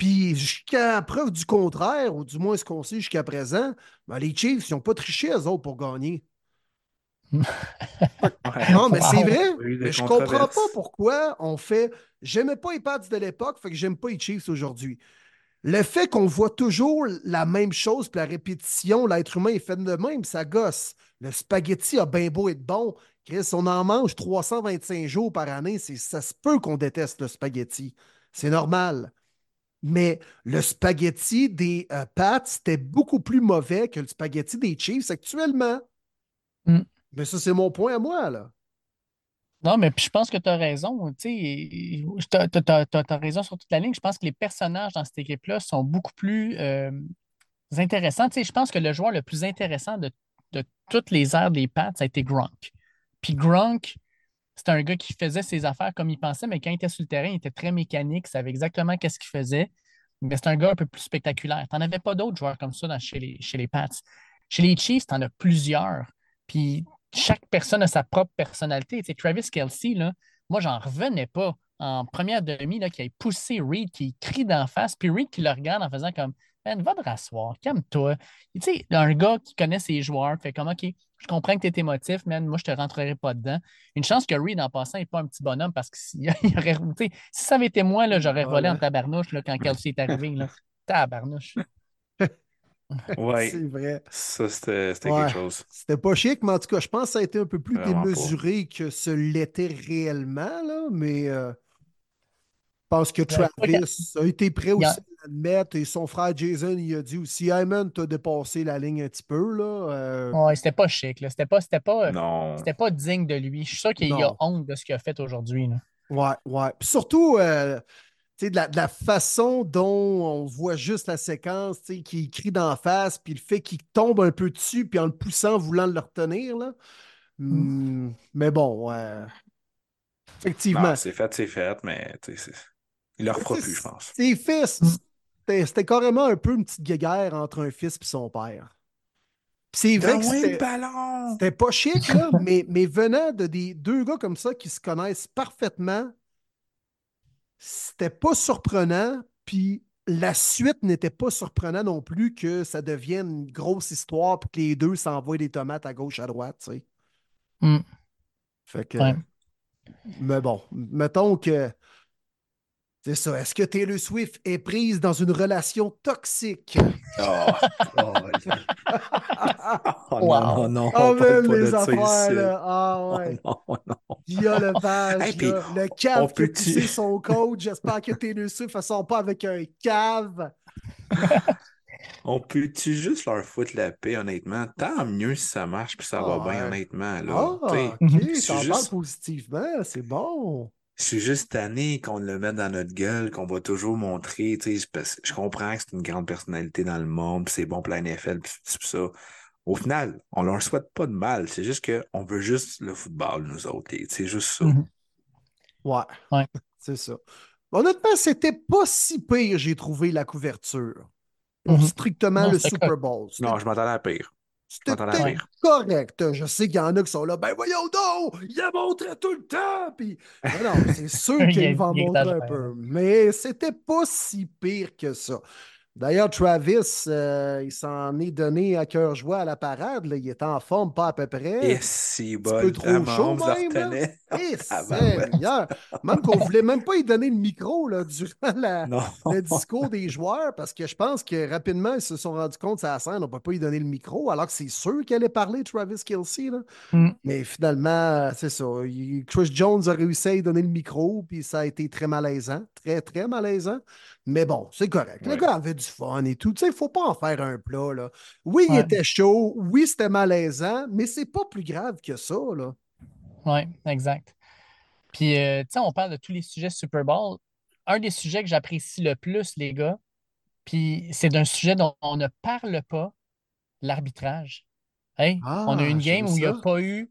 Puis jusqu'à preuve du contraire, ou du moins ce qu'on sait jusqu'à présent, ben, les Chiefs, ils n'ont pas triché, eux autres, pour gagner. Non, mais c'est vrai. Mais je comprends pas pourquoi on fait. J'aimais pas les Pats de l'époque, fait que j'aime pas les Chiefs aujourd'hui. Le fait qu'on voit toujours la même chose, puis la répétition, l'être humain est fait de même, ça gosse. Le spaghetti a bien beau être bon. Chris, on en mange 325 jours par année. c'est- Ça se peut qu'on déteste le spaghetti. C'est normal. Mais le spaghetti des euh, Pats, c'était beaucoup plus mauvais que le spaghetti des Chiefs actuellement. Mm. Mais ça, c'est mon point à moi, là. Non, mais puis je pense que tu as raison. Tu as, raison sur toute la ligne. Je pense que les personnages dans cette équipe-là sont beaucoup plus euh, intéressants. Je pense que le joueur le plus intéressant de, de toutes les aires des Pats, ça a été Gronk. Puis Gronk, c'était un gars qui faisait ses affaires comme il pensait, mais quand il était sur le terrain, il était très mécanique, il savait exactement qu'est-ce qu'il faisait. Mais c'est un gars un peu plus spectaculaire. Tu n'en avais pas d'autres joueurs comme ça dans- chez, les, chez les Pats. Chez les Chiefs, tu en as plusieurs. Puis chaque personne a sa propre personnalité. Tu sais, Travis Kelsey, là, moi, j'en revenais pas en première demi, qui a poussé Reed, qui crie d'en face, puis Reed qui le regarde en faisant comme Man, va te rasseoir, calme-toi. Tu sais, un gars qui connaît ses joueurs, fait comme OK, je comprends que tu es émotif, man, moi, je te rentrerai pas dedans. Une chance que Reed, en passant, n'est pas un petit bonhomme parce que s'il il aurait, tu sais, si ça avait été moi, là, j'aurais volé en tabarnouche là, quand Kelsey est arrivé. Là. Tabarnouche. Ouais, C'est vrai. ça, c'était Ouais. quelque chose. C'était pas chic, mais en tout cas, je pense que ça a été un peu plus Vraiment pas. démesuré que ce l'était réellement, là, mais euh, pense que Travis a été prêt aussi à l'admettre et son frère Jason, il a dit aussi Hey man, t'as dépassé la ligne un petit peu, là. Euh, Ouais, c'était pas chic. là. C'était pas, c'était pas, c'était pas digne de lui. Je suis sûr qu'il a honte de ce qu'il a fait aujourd'hui. là. Ouais, ouais. Puis surtout, euh, tu sais, de la, de la façon dont on voit juste la séquence, tu sais, qui crie d'en face, puis le fait qu'il tombe un peu dessus, puis en le poussant, voulant le retenir, là. Hmm, mais bon, ouais. Effectivement. C'est fait, c'est fait, mais tu sais, c'est- il le refera plus, je pense. Ses fils, Mm. c'était carrément un peu une petite guéguerre entre un fils et son père. C'est vrai que c'était pas chic, là, mais, mais venant de des deux gars comme ça qui se connaissent parfaitement, c'était pas surprenant. Puis la suite n'était pas surprenant non plus que ça devienne une grosse histoire puis que les deux s'envoient des tomates à gauche, à droite, tu sais. Mm. Fait que. Ouais. Mais bon, mettons que. C'est ça. Est-ce que Taylor Swift est prise dans une relation toxique? Oh, oh, oh, Wow. non, non, non, Ah, on parle même pas les ça affaires, là. Ah, Oh, ouais. non, non. Guilla Lepage, Hey, puis, le cave on qui a poussé son coach. J'espère que Taylor Swift ne sort pas avec un cave. On peut-tu juste leur foutre la paix, honnêtement? Tant mieux si ça marche puis ça Ah, va bien, ouais. honnêtement. Là. Ah, ok, parles juste- positivement, c'est bon. Je suis juste tanné qu'on le mette dans notre gueule, qu'on va toujours montrer, tu sais, parce que je comprends que c'est une grande personnalité dans le monde, puis c'est bon pour la NFL, puis tout ça. Au final, on leur souhaite pas de mal, c'est juste qu'on veut juste le football, nous autres, c'est juste ça. Mhm. Ouais. Ouais. C'est ça. Honnêtement, c'était pas si pire, j'ai trouvé la couverture. Pour Mhm. strictement Non, le Super Bowl. Non, je m'attendais à pire. C'était correct. Je sais qu'il y en a qui sont là. Ben voyons donc, il a montré tout le temps. Puis, non, non, c'est sûr Il qu'il est- va en montrer un peu. Mais c'était pas si pire que ça. D'ailleurs, Travis, euh, il s'en est donné à cœur joie à la parade. là. Il est en forme, pas à peu près. Et si peu bon, trop à chaud Mahomes le même, là. retenait. Eh, Ah. Seigneur! Même qu'on voulait même pas y donner le micro là, durant la- le discours des joueurs parce que je pense que rapidement, ils se sont rendus compte sur la scène, on ne peut pas y donner le micro, alors que c'est sûr qu'elle allait parler, Travis Kelsey. Là. Mm. Mais finalement, c'est ça. il- Chris Jones a réussi à y donner le micro, puis ça a été très malaisant. Très, très malaisant. Mais bon, c'est correct. Le gars avait du fun et tout. Tu sais, il ne faut pas en faire un plat. Là. Oui, il était chaud. Oui, c'était malaisant, mais c'est pas plus grave que ça. Oui, exact. Puis, euh, tu sais, on parle de tous les sujets Super Bowl. Un des sujets que j'apprécie le plus, les gars, puis c'est d'un sujet dont on ne parle pas, l'arbitrage. Hey, Ah, on a eu une j'aime game où il n'y a pas eu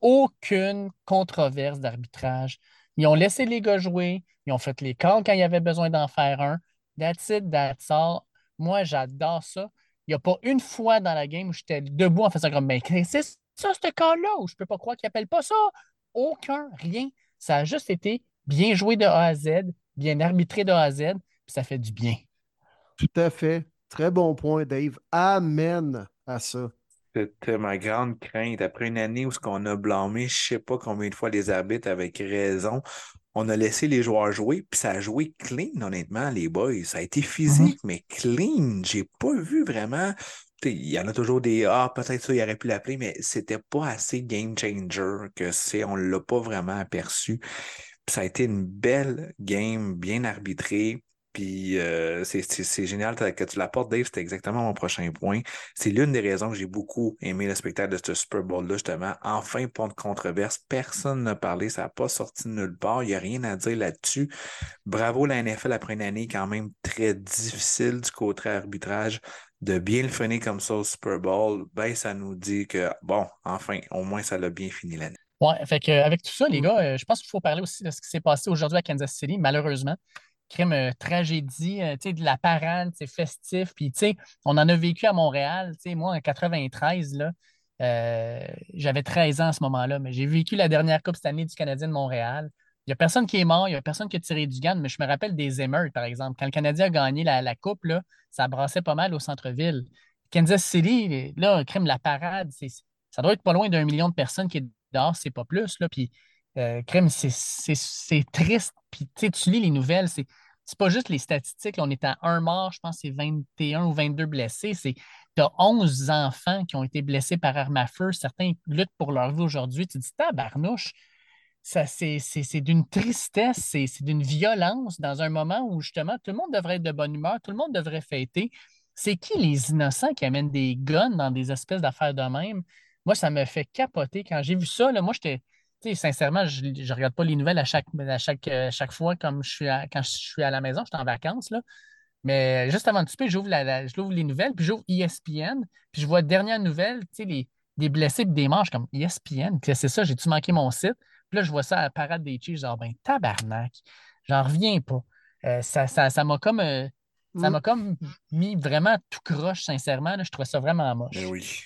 aucune controverse d'arbitrage. Ils ont laissé les gars jouer, ils ont fait les calls quand il y avait besoin d'en faire un. That's it, that's all. Moi, j'adore ça. Il n'y a pas une fois dans la game où j'étais debout en faisant comme, mais c'est ça, ce call-là, je ne peux pas croire qu'ils n'appellent pas ça. Aucun, rien. Ça a juste été bien joué de A à Z, bien arbitré de A à Z, puis ça fait du bien. Tout à fait. Très bon point, Dave. Amen à ça. C'était ma grande crainte. Après une année où ce qu'on a blâmé, je sais pas combien de fois les arbitres avec raison, on a laissé les joueurs jouer, puis ça a joué clean, honnêtement, les boys. Ça a été physique, mais clean. J'ai pas vu vraiment. Il y en a toujours des Ah, peut-être ça, il aurait pu l'appeler, mais c'était pas assez game changer que c'est. On l'a pas vraiment aperçu. Puis ça a été une belle game, bien arbitrée. Puis euh, c'est génial que tu l'apportes, Dave. C'était exactement mon prochain point. C'est l'une des raisons que j'ai beaucoup aimé le spectacle de ce Super Bowl-là, justement. Enfin, pas de controverse. Personne n'a parlé. Ça n'a pas sorti de nulle part. Il n'y a rien à dire là-dessus. Bravo la NFL après une année quand même très difficile du côté arbitrage. De bien le finir comme ça au Super Bowl, ben, ça nous dit que, bon, enfin, au moins, ça l'a bien fini l'année. Ouais, fait que, avec tout ça, les Mm. gars, euh, je pense qu'il faut parler aussi de ce qui s'est passé aujourd'hui à Kansas City, malheureusement. Crime euh, tragédie, euh, de la parade, c'est festif. Puis, on en a vécu à Montréal. Moi, en 93, là, euh, j'avais 13 ans à ce moment-là, mais j'ai vécu la dernière Coupe cette année du Canadien de Montréal. Il n'y a personne qui est mort, il n'y a personne qui a tiré du gun, mais je me rappelle des émeutes, par exemple. Quand le Canadien a gagné la, Coupe, ça brassait pas mal au centre-ville. Kansas City, là, crime la parade, ça doit être pas loin d'un million de personnes qui est dehors, c'est pas plus. Euh, crime, c'est, triste. Puis, tu lis les nouvelles, c'est, pas juste les statistiques. on est à un mort, je pense c'est 21 ou 22 blessés. Tu as 11 enfants qui ont été blessés par arme à feu. Certains luttent pour leur vie aujourd'hui. Tu te dis, tabarnouche, c'est, d'une tristesse, c'est, c'est d'une violence dans un moment où justement tout le monde devrait être de bonne humeur, tout le monde devrait fêter. C'est qui les innocents qui amènent des guns dans des espèces d'affaires de même? Moi, ça me fait capoter. Quand j'ai vu ça, là, moi, j'étais. Sincèrement, je ne regarde pas les nouvelles à chaque, à chaque, à chaque fois comme je suis à- quand je suis à la maison, je suis en vacances. Là. Mais juste avant de souper, j'ouvre la- la- j'ouvre les nouvelles, puis j'ouvre ESPN, puis je vois dernière nouvelle, les, des blessés et des manches comme ESPN. Puis C'est ça, j'ai-tu manqué mon site? Puis là, je vois ça à la parade des Chiefs, genre, ben, tabarnak, j'en reviens pas. Euh, ça ça, ça m'a comme, euh, ça m'a comme mis vraiment tout croche, sincèrement. là. je trouvais ça vraiment moche. Mais oui.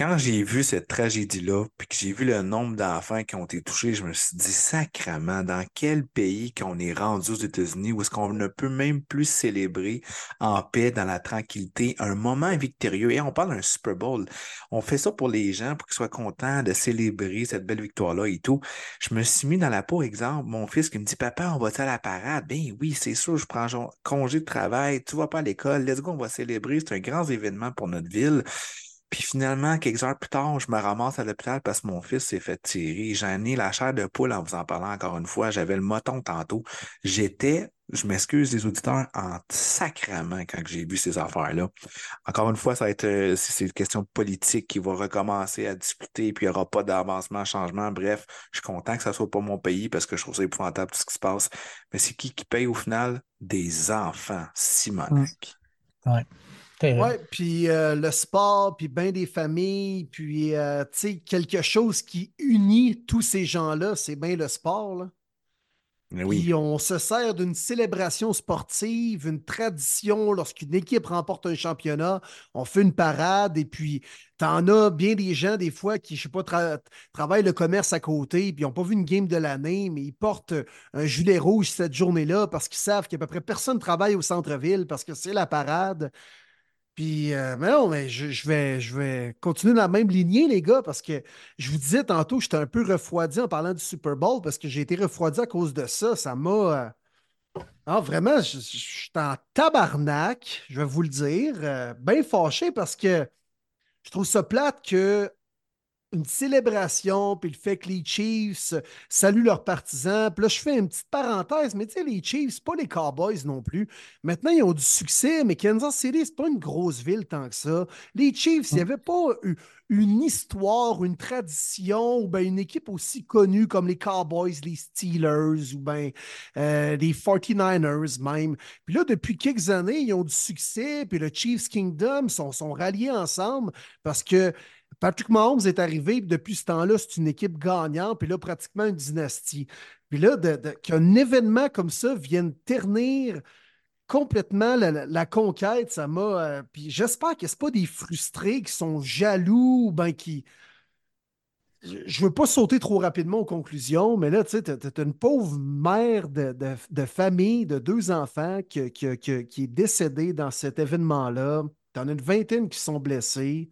Quand j'ai vu cette tragédie-là, puis que j'ai vu le nombre d'enfants qui ont été touchés, je me suis dit, sacrement, dans quel pays qu'on est rendu aux États-Unis où est-ce qu'on ne peut même plus célébrer en paix, dans la tranquillité, un moment victorieux? Et on parle d'un Super Bowl. On fait ça pour les gens, pour qu'ils soient contents de célébrer cette belle victoire-là et tout. Je me suis mis dans la peau, exemple, mon fils qui me dit, papa, on va-tu à la parade? Ben oui, c'est sûr, je prends congé de travail, tu vas pas à l'école, let's go, on va célébrer, c'est un grand événement pour notre ville. Puis finalement, quelques heures plus tard, je me ramasse à l'hôpital parce que mon fils s'est fait tirer. J'en ai la chair de poule en vous en parlant encore une fois. J'avais le moton tantôt. J'étais, je m'excuse les auditeurs, en sacrament quand j'ai vu ces affaires-là. Encore une fois, ça va être, euh, c'est une question politique qui va recommencer à discuter, puis il n'y aura pas d'avancement, changement. Bref, je suis content que ça soit pas mon pays parce que je trouve ça épouvantable tout ce qui se passe. Mais c'est qui qui paye au final? Des enfants, Simonac. Ouais. Oui, puis euh, le sport, puis bien des familles, puis euh, tu sais, quelque chose qui unit tous ces gens-là, c'est bien le sport. Là. Oui. Puis on se sert d'une célébration sportive, une tradition. Lorsqu'une équipe remporte un championnat, on fait une parade et puis t'en as bien des gens, des fois, qui, je sais pas, tra- travaillent le commerce à côté, puis ils n'ont pas vu une game de l'année, mais ils portent un gilet rouge cette journée-là parce qu'ils savent qu'à peu près personne ne travaille au centre-ville parce que c'est la parade. Puis, euh, mais non, mais je, vais, continuer dans la même lignée, les gars, parce que je vous disais tantôt j'étais un peu refroidi en parlant du Super Bowl parce que j'ai été refroidi à cause de ça. Ça m'a. Ah, vraiment, je suis en tabarnak, je vais vous le dire. euh, bien fâché parce que je trouve ça plate que une célébration, puis le fait que les Chiefs saluent leurs partisans. Puis là, je fais une petite parenthèse, mais tu sais, les Chiefs, pas les Cowboys non plus. Maintenant, ils ont du succès, mais Kansas City, c'est pas une grosse ville tant que ça. Les Chiefs, il n'y avait pas une histoire, une tradition, ou bien une équipe aussi connue comme les Cowboys, les Steelers, ou bien euh, les 49ers même. Puis là, depuis quelques années, ils ont du succès, puis le Chiefs Kingdom sont, sont ralliés ensemble parce que Patrick Mahomes est arrivé, puis depuis ce temps-là, c'est une équipe gagnante, puis là, pratiquement une dynastie. Puis là, qu'un événement comme ça vienne ternir complètement la, conquête, ça m'a. euh, puis j'espère que ce pas des frustrés qui sont jaloux ou ben qui. Je ne veux pas sauter trop rapidement aux conclusions, mais là, tu sais, tu une pauvre mère de, famille de deux enfants qui, qui- est décédée dans cet événement-là. Tu as une vingtaine qui sont blessés.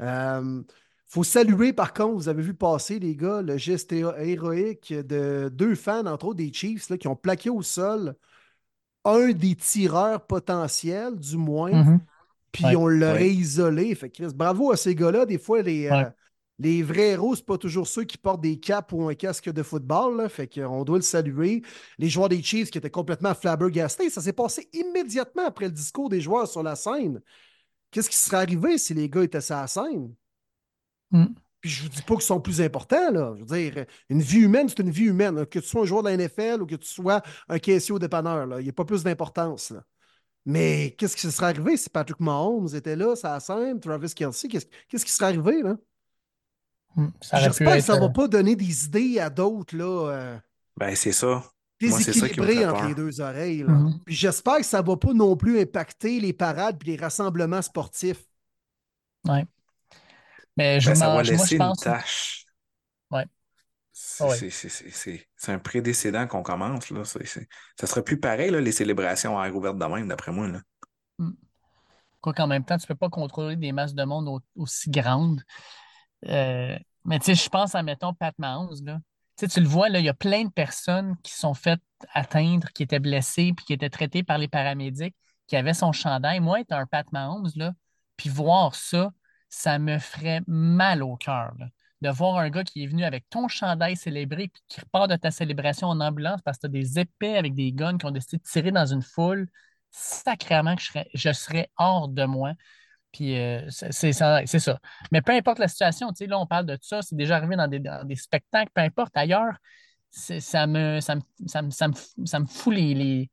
Il faut saluer, par contre, vous avez vu passer, les gars, le geste héro- héroïque de deux fans, entre autres des Chiefs, là, qui ont plaqué au sol un des tireurs potentiels, du moins, Mhm. puis Ouais. on l'aurait Ouais. isolé. Fait que bravo à ces gars-là. Des fois, les, euh, les vrais héros, c'est pas toujours ceux qui portent des capes ou un casque de football. là. Fait qu'on doit le saluer. Les joueurs des Chiefs qui étaient complètement flabbergastés, ça s'est passé immédiatement après le discours des joueurs sur la scène. Qu'est-ce qui serait arrivé si les gars étaient sur la scène? Mm. Puis je vous dis pas qu'ils sont plus importants, là. Je veux dire, une vie humaine, c'est une vie humaine. là. Que tu sois un joueur de la NFL ou que tu sois un caissier au dépanneur, là. Il n'y a pas plus d'importance, là. Mais qu'est-ce qui serait arrivé si Patrick Mahomes était là, ça la scène, Travis Kelsey? Qu'est-ce qui serait arrivé, là? Mm. Ça pu J'espère que ça ne va euh, pas donner des idées à d'autres, là, euh, Ben, c'est ça. Fait entre les deux oreilles, là. Mhm. Puis j'espère que ça ne va pas non plus impacter les parades et les rassemblements sportifs. Ouais. Mais je, Ben, ça m'en- va moi, laisser une tâche. Ouais. C'est Ouais. c'est- c'est- c'est- c'est- c'est un prédécédent qu'on commence. Là. C'est- c'est- Ça serait plus pareil, là, les célébrations à air ouverte de même, d'après moi. Là. Quoi qu'en même temps, tu ne peux pas contrôler des masses de monde au- aussi grandes. Euh, mais tu sais, je pense à, mettons, Pat Mahomes, là. Tu sais, tu le vois, il y a plein de personnes qui sont faites atteindre, qui étaient blessées, puis qui étaient traitées par les paramédics, qui avaient son chandail. Moi, être un Pat Mahomes, là, puis voir ça, ça me ferait mal au cœur. De voir un gars qui est venu avec ton chandail célébré, puis qui repart de ta célébration en ambulance parce que tu as des épées avec des guns qui ont décidé de tirer dans une foule. Sacrément que je serais hors de moi. Puis euh, c'est ça. Mais peu importe la situation, tu sais, là, on parle de ça, c'est déjà arrivé dans des, dans des spectacles, peu importe ailleurs, ça me, ça me, ça me, ça me, ça me fout les, les-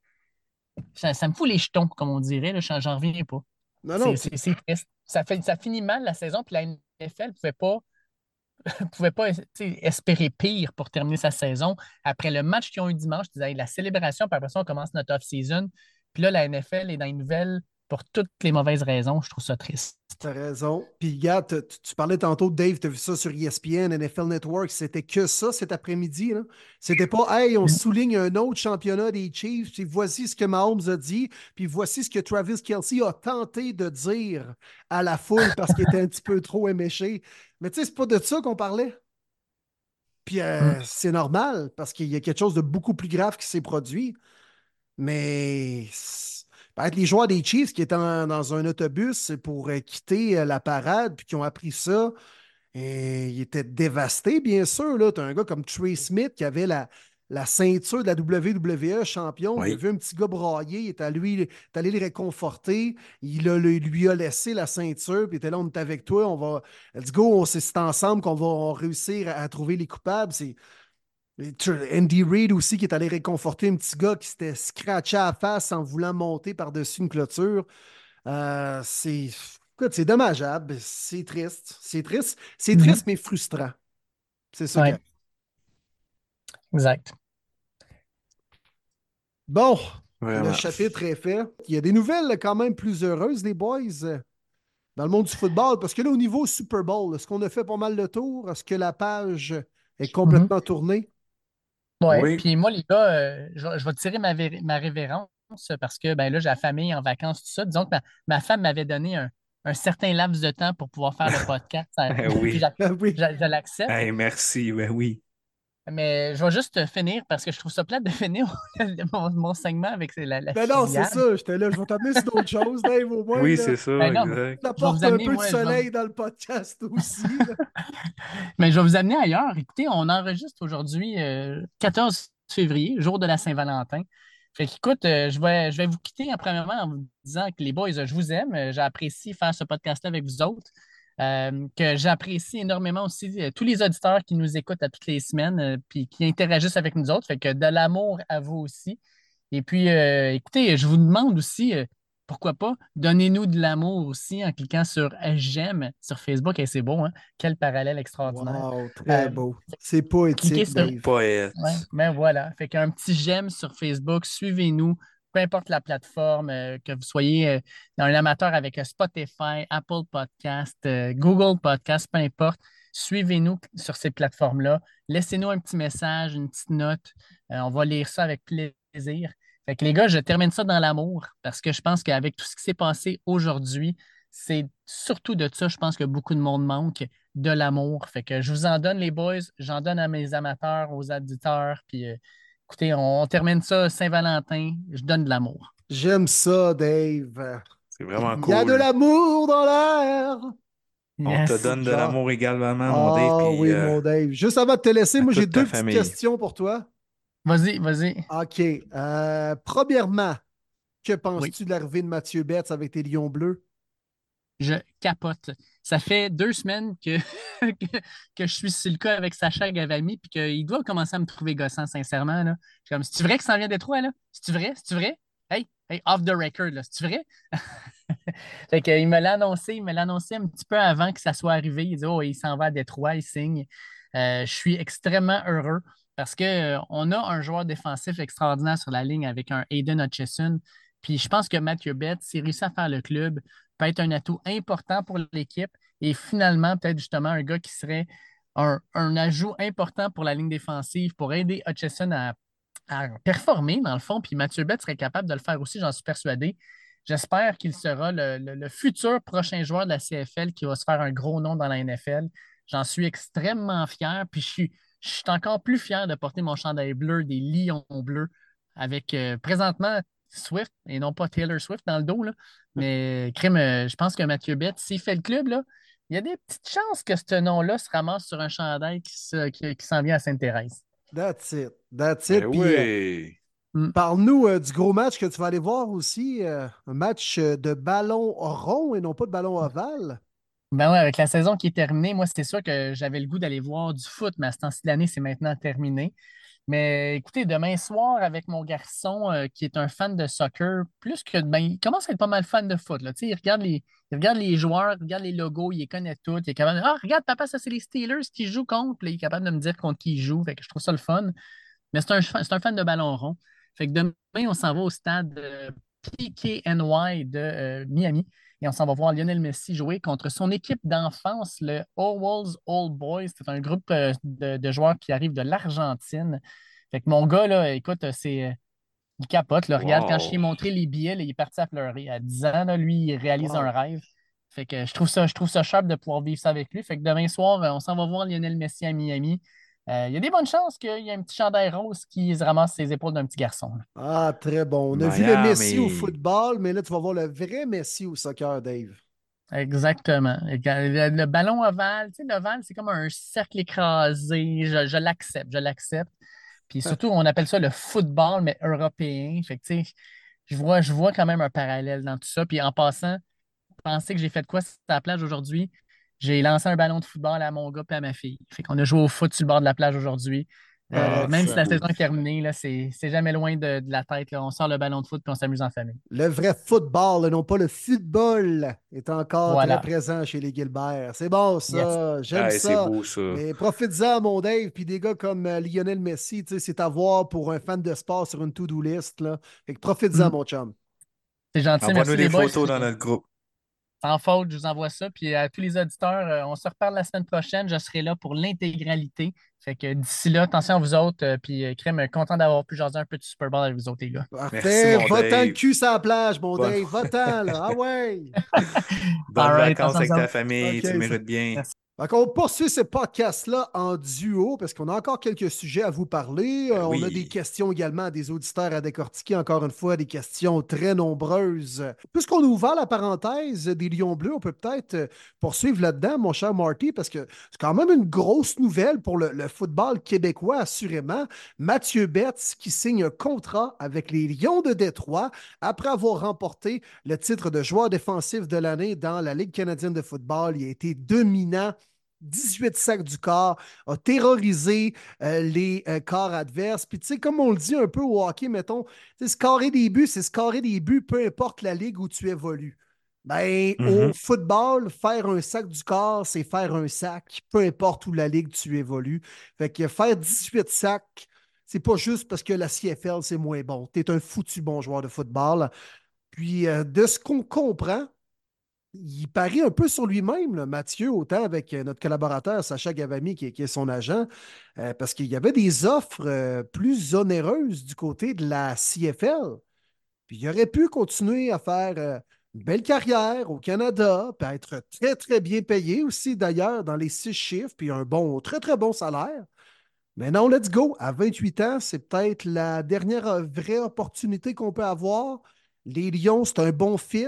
ça, ça me fout les jetons, comme on dirait, j'en reviens pas. Non, non, C'est triste. Ça, fait, ça finit mal la saison, puis la NFL ne pouvait pas, pouvait pas espérer pire pour terminer sa saison. Après le match qu'ils ont eu dimanche, ils disaient, la célébration, puis après ça, on commence notre off-season. Puis là, la NFL est dans les nouvelles pour toutes les mauvaises raisons. Je trouve ça triste. T'as raison. Puis, regarde, tu, parlais tantôt de Dave, tu as vu ça sur ESPN, NFL Network. C'était que ça cet après-midi. là. C'était pas, hey, on souligne un autre championnat des Chiefs, puis voici ce que Mahomes a dit, puis voici ce que Travis Kelsey a tenté de dire à la foule parce qu'il était un petit peu trop éméché. Mais tu sais, c'est pas de ça qu'on parlait. Puis, euh, c'est normal parce qu'il y a quelque chose de beaucoup plus grave qui s'est produit. Mais. c'est- les joueurs des Chiefs qui étaient dans un autobus pour euh, quitter euh, la parade, puis qui ont appris ça. Et ils étaient dévastés, bien sûr. Tu as un gars comme Trey Smith qui avait la, la ceinture de la WWE champion. Il a vu un petit gars brailler, il est, allé, le réconforter. Il, lui a laissé la ceinture, puis il était là, on est avec toi, on va. Let's go, c'est ensemble qu'on va réussir à, trouver les coupables. C'est. Andy Reid aussi qui est allé réconforter un petit gars qui s'était scratché à la face en voulant monter par-dessus une clôture. Euh, c'est. c'est dommageable, c'est triste. C'est triste. C'est mm-hmm. triste, mais frustrant. C'est ça. Exact. Bon, le chapitre est fait. Il y a des nouvelles quand même plus heureuses, les boys, dans le monde du football. Parce que là, au niveau Super Bowl, est-ce qu'on a fait pas mal de tours? Est-ce que la page est complètement tournée? Ouais, oui. Puis moi, les gars, euh, je, vais tirer ma, ma révérence parce que ben là, j'ai la famille en vacances, tout ça. Disons que ma, femme m'avait donné un, certain laps de temps pour pouvoir faire le podcast. oui. Je, l'accepte. merci, oui, oui. Mais je vais juste finir parce que je trouve ça plate de finir mon, segment avec la, la Ben non, c'est ça. J'étais là. Je vais t'amener sur d'autres choses, Dave, au moins. Oui, c'est ça. Ben exact. Ça apporte un peu de soleil dans le podcast aussi. Mais je vais vous amener ailleurs. Écoutez, on enregistre aujourd'hui 14 euh, février, jour de la Saint-Valentin. Fait qu'écoute, euh, je, vais, je vais vous quitter en premièrement en vous disant que les boys, je vous aime. J'apprécie faire ce podcast-là avec vous autres. Euh, que j'apprécie énormément aussi euh, tous les auditeurs qui nous écoutent à toutes les semaines et euh, qui interagissent avec nous autres. Fait que de l'amour à vous aussi. Et puis, écoutez, je vous demande aussi, pourquoi pas, donnez-nous de l'amour aussi en cliquant sur J'aime sur Facebook. Et c'est beau, hein? Quel parallèle extraordinaire. Wow, très beau. C'est poétique. Sur... Poète. Ouais, ben voilà. Fait qu'un petit j'aime sur Facebook, suivez-nous peu importe la plateforme, euh, que vous soyez euh, un amateur avec euh, Spotify, Apple Podcast, Google Podcast, peu importe, suivez-nous sur ces plateformes-là. Laissez-nous un petit message, une petite note. on va lire ça avec plaisir. Fait que les gars, je termine ça dans l'amour parce que je pense qu'avec tout ce qui s'est passé aujourd'hui, c'est surtout de ça, je pense que beaucoup de monde manque de l'amour. Fait que je vous en donne, les boys, j'en donne à mes amateurs, aux auditeurs, puis Écoutez, on, termine ça Saint-Valentin. Je donne de l'amour. J'aime ça, Dave. C'est vraiment cool. Il y a de l'amour dans l'air. On te donne de l'amour également, mon Dave. Ah oui, euh, mon Dave. Juste avant de te laisser, moi, j'ai deux petites questions pour toi. Vas-y, vas-y. OK. Euh, premièrement, que penses-tu de l'arrivée de Mathieu Betts avec tes Lions bleus? Je capote ça fait deux semaines que, que, je suis sur le cas avec Sacha Gavami, puis qu'il doit commencer à me trouver gossant, sincèrement. Là. Je comme, c'est-tu vrai que ça vient des trois, là? C'est-tu vrai? C'est-tu vrai? Hey, hey, off the record, là, c'est-tu vrai? fait que, il me l'a annoncé, il me l'a annoncé un petit peu avant que ça soit arrivé. Il dit, oh, il s'en va à Détroit, il signe. Euh, je suis extrêmement heureux parce qu'on euh, a un joueur défensif extraordinaire sur la ligne avec un Aiden Hutchison. Puis je pense que Matthew Betts, s'il réussit à faire le club, peut être un atout important pour l'équipe et finalement, peut-être justement un gars qui serait un, ajout important pour la ligne défensive pour aider Hutchison à, performer, dans le fond. Puis Mathieu Bett serait capable de le faire aussi, j'en suis persuadé. J'espère qu'il sera le, futur prochain joueur de la CFL qui va se faire un gros nom dans la NFL. J'en suis extrêmement fier. Puis je suis, je suis encore plus fier de porter mon chandail bleu des Lions bleus avec euh, présentement Swift et non pas Taylor Swift dans le dos. Là. Mais crime, euh, je pense que Mathieu Bett, s'il fait le club, là, il y a des petites chances que ce nom-là se ramasse sur un chandail qui, s'en vient à Sainte-Thérèse. That's it. That's it. Ben oui. Euh, mm. Parle-nous euh, du gros match que tu vas aller voir aussi. un match de ballon rond et non pas de ballon ovale. Ben ouais, avec la saison qui est terminée, moi, c'est sûr que j'avais le goût d'aller voir du foot, mais à ce temps-ci de l'année, c'est maintenant terminé. Mais écoutez, demain soir, avec mon garçon euh, qui est un fan de soccer, plus que. Ben, il commence à être pas mal fan de foot. Là. Il, regarde les, il regarde les joueurs, il regarde les logos, il les connaît tous. Il est capable de Ah, regarde, papa, ça, c'est les Steelers qui jouent contre. il est capable de me dire contre qui il joue. Fait que je trouve ça le fun. Mais c'est un, fan de ballon rond. Fait que demain, on s'en va au stade euh, PKNY de euh, Miami. Et on s'en va voir Lionel Messi jouer contre son équipe d'enfance, le Owls Old Boys. C'est un groupe euh, de, joueurs qui arrivent de l'Argentine. Fait que mon gars, là, écoute, c'est. Euh, il capote. Regarde, quand je lui ai montré les billets, il est parti à pleurer. À 10 ans, lui, il réalise un rêve. Fait que je trouve ça, je trouve ça sharp de pouvoir vivre ça avec lui. Fait que demain soir, on s'en va voir Lionel Messi à Miami. Il y a des bonnes chances qu'il y ait un petit chandail rose qui se ramasse ses épaules d'un petit garçon. Ah, très bon. On a vu le Messi au football, mais là, tu vas voir le vrai Messi au soccer, Dave. Exactement. Le, ballon ovale, tu sais, l'ovale, c'est comme un cercle écrasé. Je, l'accepte, je l'accepte. Puis ah. surtout, on appelle ça le football, mais européen. Fait que, je vois, je vois quand même un parallèle dans tout ça. Puis en passant, pensez que j'ai fait quoi sur la plage aujourd'hui? J'ai lancé un ballon de football à mon gars et à ma fille. Fait qu'on a joué au foot sur le bord de la plage aujourd'hui. Euh, ah, même si la saison est terminée, c'est jamais loin de, la tête. On sort le ballon de foot et on s'amuse en famille. Le vrai football, non pas le football, est encore très présent chez les Gilbert. C'est bon, ça. J'aime ça. Beau, ça. Mais profites-en, mon Dave. Puis des gars comme euh, Lionel Messi, c'est à voir pour un fan de sport sur une to-do list. Là. Fait que profites-en, mm. mon chum. C'est gentil. Envoie-nous des photos dans notre groupe. Sans faute, je vous envoie ça. Puis à tous les auditeurs, euh, on se reparle la semaine prochaine. Je serai là pour l'intégralité. Fait que d'ici là, attention à vous autres. Euh, puis euh, Crème, content d'avoir pu jaser un peu de Super Bowl avec vous autres, les gars. Parfait. Va-t'en le cul sur la plage, mon Dave. Va-t'en, là. Ah ouais. Bonnes vacances avec ta famille. tu mérites bien. On poursuit ce podcast-là en duo parce qu'on a encore quelques sujets à vous parler. Euh, on a des questions également des auditeurs à décortiquer. Encore une fois, des questions très nombreuses. Puisqu'on a ouvert la parenthèse des Lions Bleus, on peut peut-être euh, poursuivre là-dedans, mon cher Marty, parce que c'est quand même une grosse nouvelle pour le, le, football québécois, assurément. Mathieu Betts qui signe un contrat avec les Lions de Détroit après avoir remporté le titre de joueur défensif de l'année dans la Ligue canadienne de football. Il a été dominant 18 sacs du corps, a terrorisé euh, les euh, corps adverses. Puis, tu sais, comme on le dit un peu au hockey, mettons, scorer des buts, c'est scorer des buts, peu importe la ligue où tu évolues. Ben, au mm-hmm. football, faire un sac du corps, c'est faire un sac, peu importe où la ligue tu évolues. Fait que faire 18 sacs, c'est pas juste parce que la CFL, c'est moins bon. Tu es un foutu bon joueur de football. Puis, euh, de ce qu'on comprend, il parie un peu sur lui-même, Mathieu, autant avec euh, notre collaborateur Sacha Gavami, qui est, son agent, euh, parce qu'il y avait des offres euh, plus onéreuses du côté de la CFL. Il aurait pu continuer à faire une belle carrière au Canada, puis être très, très bien payé aussi, d'ailleurs, dans les six chiffres, puis un bon, très, très bon salaire. Mais non, let's go. À 28 ans, c'est peut-être la dernière vraie opportunité qu'on peut avoir les Lions, c'est un bon fit.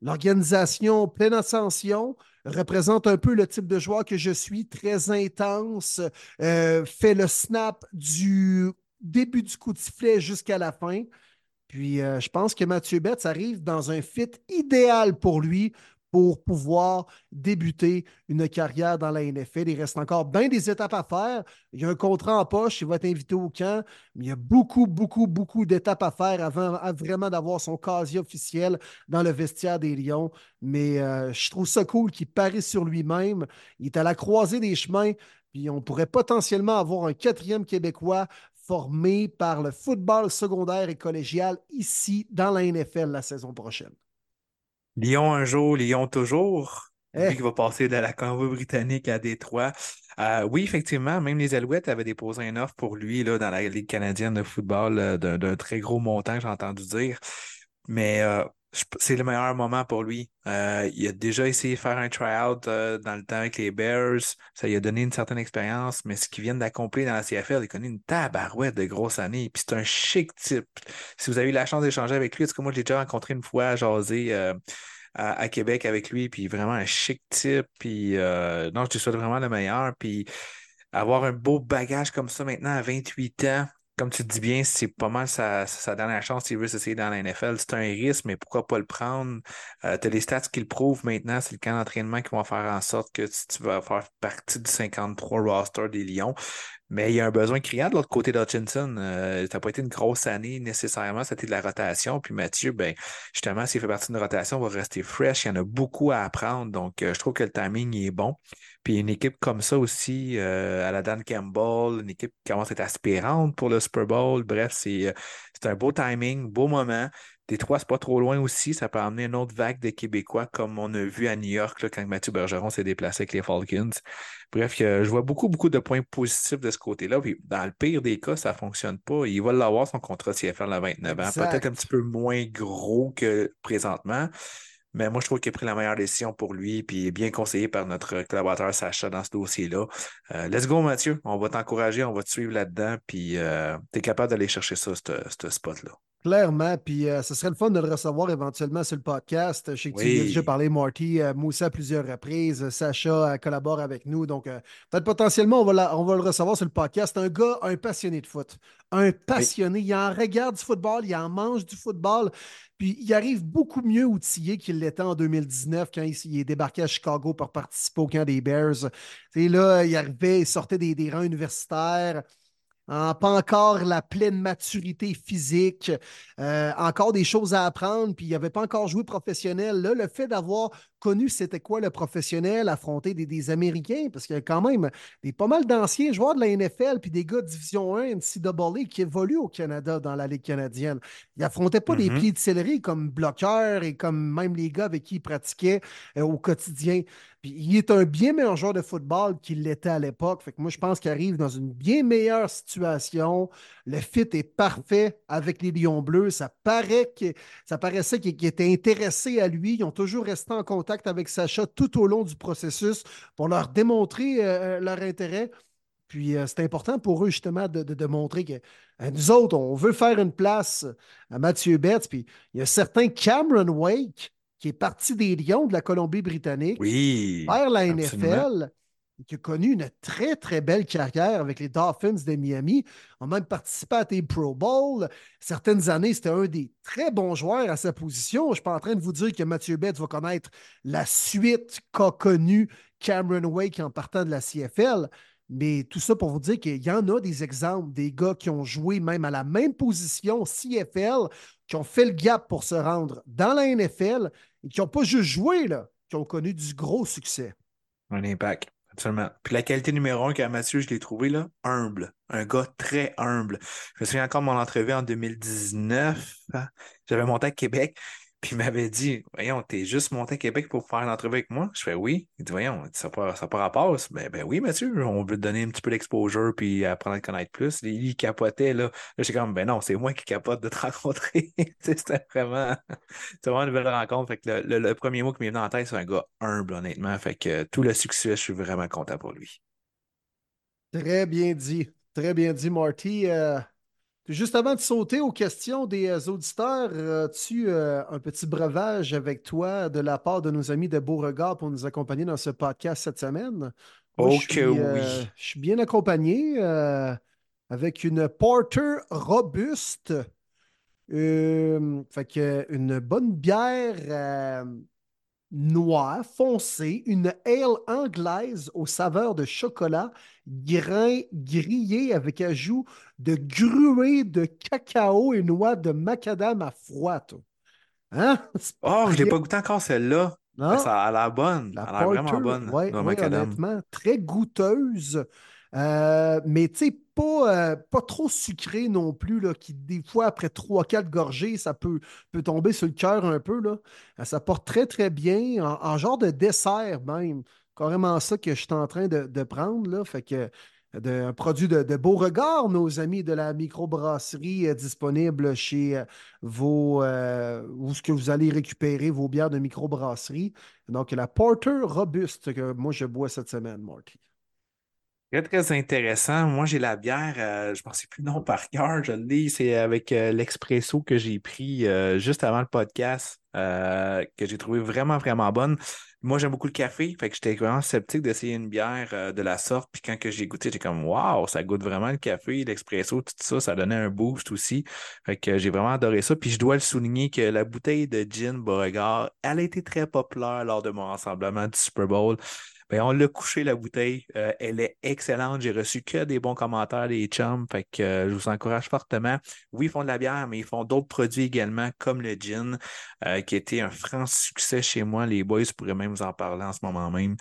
L'organisation pleine ascension représente un peu le type de joueur que je suis, très intense, euh, fait le snap du début du coup de sifflet jusqu'à la fin. Puis euh, je pense que Mathieu Betts arrive dans un fit idéal pour lui pour pouvoir débuter une carrière dans la NFL. Il reste encore bien des étapes à faire. Il y a un contrat en poche, il va être invité au camp, mais il y a beaucoup, beaucoup, beaucoup d'étapes à faire avant vraiment d'avoir son casier officiel dans le vestiaire des Lions. Mais euh, je trouve ça cool qu'il parie sur lui-même. Il est à la croisée des chemins, puis on pourrait potentiellement avoir un quatrième Québécois formé par le football secondaire et collégial ici dans la NFL la saison prochaine. Lyon un jour, Lyon toujours. Lui eh. qui va passer de la Cambie-Britannique à Détroit. Euh, oui, effectivement, même les Alouettes avaient déposé un offre pour lui là, dans la Ligue canadienne de football euh, d'un très gros montant, j'ai entendu dire. Mais euh, c'est le meilleur moment pour lui. il a déjà essayé de faire un try-out dans le temps avec les Bears. Ça lui a donné une certaine expérience, mais ce qu'il vient d'accomplir dans la CFL, il connaît une tabarouette de grosses années. Puis c'est un chic type. Si vous avez eu la chance d'échanger avec lui, est-ce que moi, je l'ai déjà rencontré une fois à jaser à, Québec avec lui, puis vraiment un chic type. Puis euh, non, je te souhaite vraiment le meilleur. Puis avoir un beau bagage comme ça maintenant à 28 ans, comme tu dis bien, c'est pas mal sa, dernière chance s'il veut s'essayer dans la NFL. C'est un risque, mais pourquoi pas le prendre? Euh, tu as les stats qui le prouvent maintenant. C'est le camp d'entraînement qui vont faire en sorte que tu vas faire partie du 53 roster des Lions. Mais il y a un besoin criant de l'autre côté d'Hutchinson. Euh, ça n'a pas été une grosse année nécessairement, c'était de la rotation. Puis Mathieu, ben, justement, s'il fait partie d'une rotation, va rester fresh. Il y en a beaucoup à apprendre. Donc, euh, je trouve que le timing est bon. Puis une équipe comme ça aussi, euh, à la Dan Campbell, une équipe qui commence à être aspirante pour le Super Bowl. Bref, c'est un beau timing, beau moment. Détroit, c'est pas trop loin aussi. Ça peut amener une autre vague de Québécois, comme on a vu à New York là, quand Mathieu Bergeron s'est déplacé avec les Falcons. Bref, je vois beaucoup, beaucoup de points positifs de ce côté-là. Puis dans le pire des cas, ça ne fonctionne pas. Il va l'avoir son contrat CFL à 29 ans. Peut-être un petit peu moins gros que présentement. Mais moi, je trouve qu'il a pris la meilleure décision pour lui, puis bien conseillé par notre collaborateur Sacha dans ce dossier-là. Euh, let's go, Mathieu. On va t'encourager, on va te suivre là-dedans, puis euh, tu es capable d'aller chercher ça, ce spot-là. Clairement, puis euh, ce serait le fun de le recevoir éventuellement sur le podcast. Je sais que tu as déjà parlé, Marty, euh, Moussa à plusieurs reprises. Sacha euh, collabore avec nous. Donc, peut-être potentiellement, on va, on va le recevoir sur le podcast. Un gars, un passionné de foot. Un passionné. Il en regarde du football, il en mange du football. Puis il arrive beaucoup mieux outillé qu'il l'était en 2019 quand il, est débarqué à Chicago pour participer au camp des Bears. Et là, il arrivait, il sortait des, des rangs universitaires. Pas encore la pleine maturité physique, euh, encore des choses à apprendre, puis il n'avait pas encore joué professionnel. Là, le fait d'avoir connu c'était quoi le professionnel, affronter des, Américains, parce qu'il y a quand même des, pas mal d'anciens joueurs de la NFL, puis des gars de Division 1, NCAA, qui évoluent au Canada dans la Ligue canadienne. Ils n'affrontaient pas des mm-hmm. pieds de céleri comme bloqueurs et comme même les gars avec qui ils pratiquaient euh, au quotidien. Puis il est un bien meilleur joueur de football qu'il l'était à l'époque. Fait que moi, je pense qu'il arrive dans une bien meilleure situation. Le fit est parfait avec les Lions Bleus. Ça, paraît que, ça paraissait qu'ils étaient intéressés à lui. Ils ont toujours resté en contact avec Sacha tout au long du processus pour leur démontrer euh, euh, leur intérêt. Puis euh, c'est important pour eux justement de, montrer que nous autres, on veut faire une place à Mathieu Betts. Puis il y a certains Cameron Wake qui est parti des Lions de la Colombie-Britannique vers la NFL qui a connu une très, très belle carrière avec les Dolphins de Miami, a même participé à des Pro Bowl. Certaines années, c'était un des très bons joueurs à sa position. Je ne suis pas en train de vous dire que Mathieu Betts va connaître la suite qu'a connue Cameron Wake en partant de la CFL. Mais tout ça pour vous dire qu'il y en a des exemples, des gars qui ont joué même à la même position CFL, qui ont fait le gap pour se rendre dans la NFL et qui n'ont pas juste joué, là, qui ont connu du gros succès. Un impact. Absolument. Puis la qualité numéro un qu'a Mathieu, je l'ai trouvé là, humble. Un gars très humble. Je me souviens encore de mon entrevue en 2019. Hein. J'avais monté à Québec. Puis il m'avait dit Voyons, t'es juste monté à Québec pour faire une entrevue avec moi? Je fais oui. Il dit Voyons, ça n'a pas, pas rapport. Ben, ben oui, Mathieu, on veut te donner un petit peu d'exposure puis apprendre à te connaître plus. Il, capotait là. Là, j'étais comme Ben non, c'est moi qui capote de te rencontrer. C'était vraiment, vraiment une belle rencontre. Fait que le, premier mot qui m'est venu en tête, c'est un gars humble, honnêtement. Fait que tout le succès, je suis vraiment content pour lui. Très bien dit. Très bien dit, Marty. Euh, Juste avant de sauter aux questions des euh, auditeurs, as-tu euh, un petit breuvage avec toi de la part de nos amis de Beauregard pour nous accompagner dans ce podcast cette semaine? oh oui. Euh, je suis bien accompagné avec une Porter robuste. fait que une bonne bière noir, foncé, une ale anglaise aux saveurs de chocolat, grain grillé avec ajout de gruée de cacao et noix de macadam à froid. Hein? Oh, je l'ai pas goûté encore celle-là. Ça a l'air bonne. La a l'air vraiment bonne. Oui, honnêtement, très goûteuse. Euh, mais tu sais, pas, euh, pas trop sucré non plus, là, qui des fois, après 3-4 gorgées, ça peut, peut tomber sur le cœur un peu. Là. Euh, ça porte très, très bien, en, genre de dessert même. Carrément ça que je suis en train de, prendre. Là. Fait que un produit de, de, Beauregard, nos amis de la microbrasserie disponible chez vos où ce que vous allez récupérer vos bières de microbrasserie. Donc, la Porter Robuste que moi je bois cette semaine, Marty. Très, très intéressant. Moi, j'ai la bière, euh, je ne pensais plus non par cœur, je le dis, c'est avec euh, l'expresso que j'ai pris euh, juste avant le podcast, que j'ai trouvé vraiment, vraiment bonne. Moi, j'aime beaucoup le café, fait que j'étais vraiment sceptique d'essayer une bière de la sorte. Puis quand j'ai goûté, j'étais comme Waouh, ça goûte vraiment le café, l'expresso, tout ça, ça donnait un boost aussi. Fait que j'ai vraiment adoré ça. Puis je dois le souligner que la bouteille de gin Beauregard, elle a été très populaire lors de mon rassemblement du Super Bowl. Ben, on l'a couché la bouteille. Euh, elle est excellente. J'ai reçu que des bons commentaires des chums. Fait que euh, je vous encourage fortement. Oui, ils font de la bière, mais ils font d'autres produits également, comme le gin, euh, qui été un franc succès chez moi. Les boys pourraient même vous en parler en ce moment même.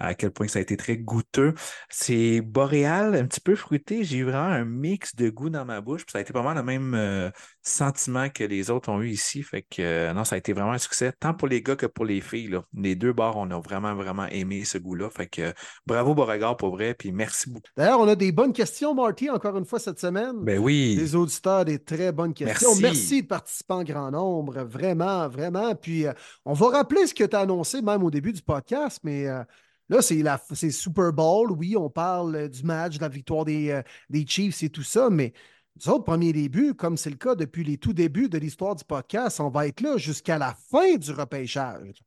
À quel point ça a été très goûteux. C'est boréal, un petit peu fruité. J'ai eu vraiment un mix de goût dans ma bouche. Puis ça a été pas mal le même euh, sentiment que les autres ont eu ici. Fait que euh, non, ça a été vraiment un succès, tant pour les gars que pour les filles. Là. Les deux bars, on a vraiment, vraiment aimé ce goût-là. Fait que bravo Beauregard pour vrai. Puis merci beaucoup. D'ailleurs, on a des bonnes questions, Marty, encore une fois cette semaine. Ben oui. Des auditeurs, des très bonnes questions. Merci, de participer en grand nombre. Vraiment, vraiment. Puis euh, on va rappeler ce que tu as annoncé même au début du podcast, mais. Là, c'est Super Bowl. Oui, on parle du match, de la victoire des, des Chiefs et tout ça, mais nous autres, premier début, comme c'est le cas depuis les tout débuts de l'histoire du podcast, on va être là jusqu'à la fin du repêchage.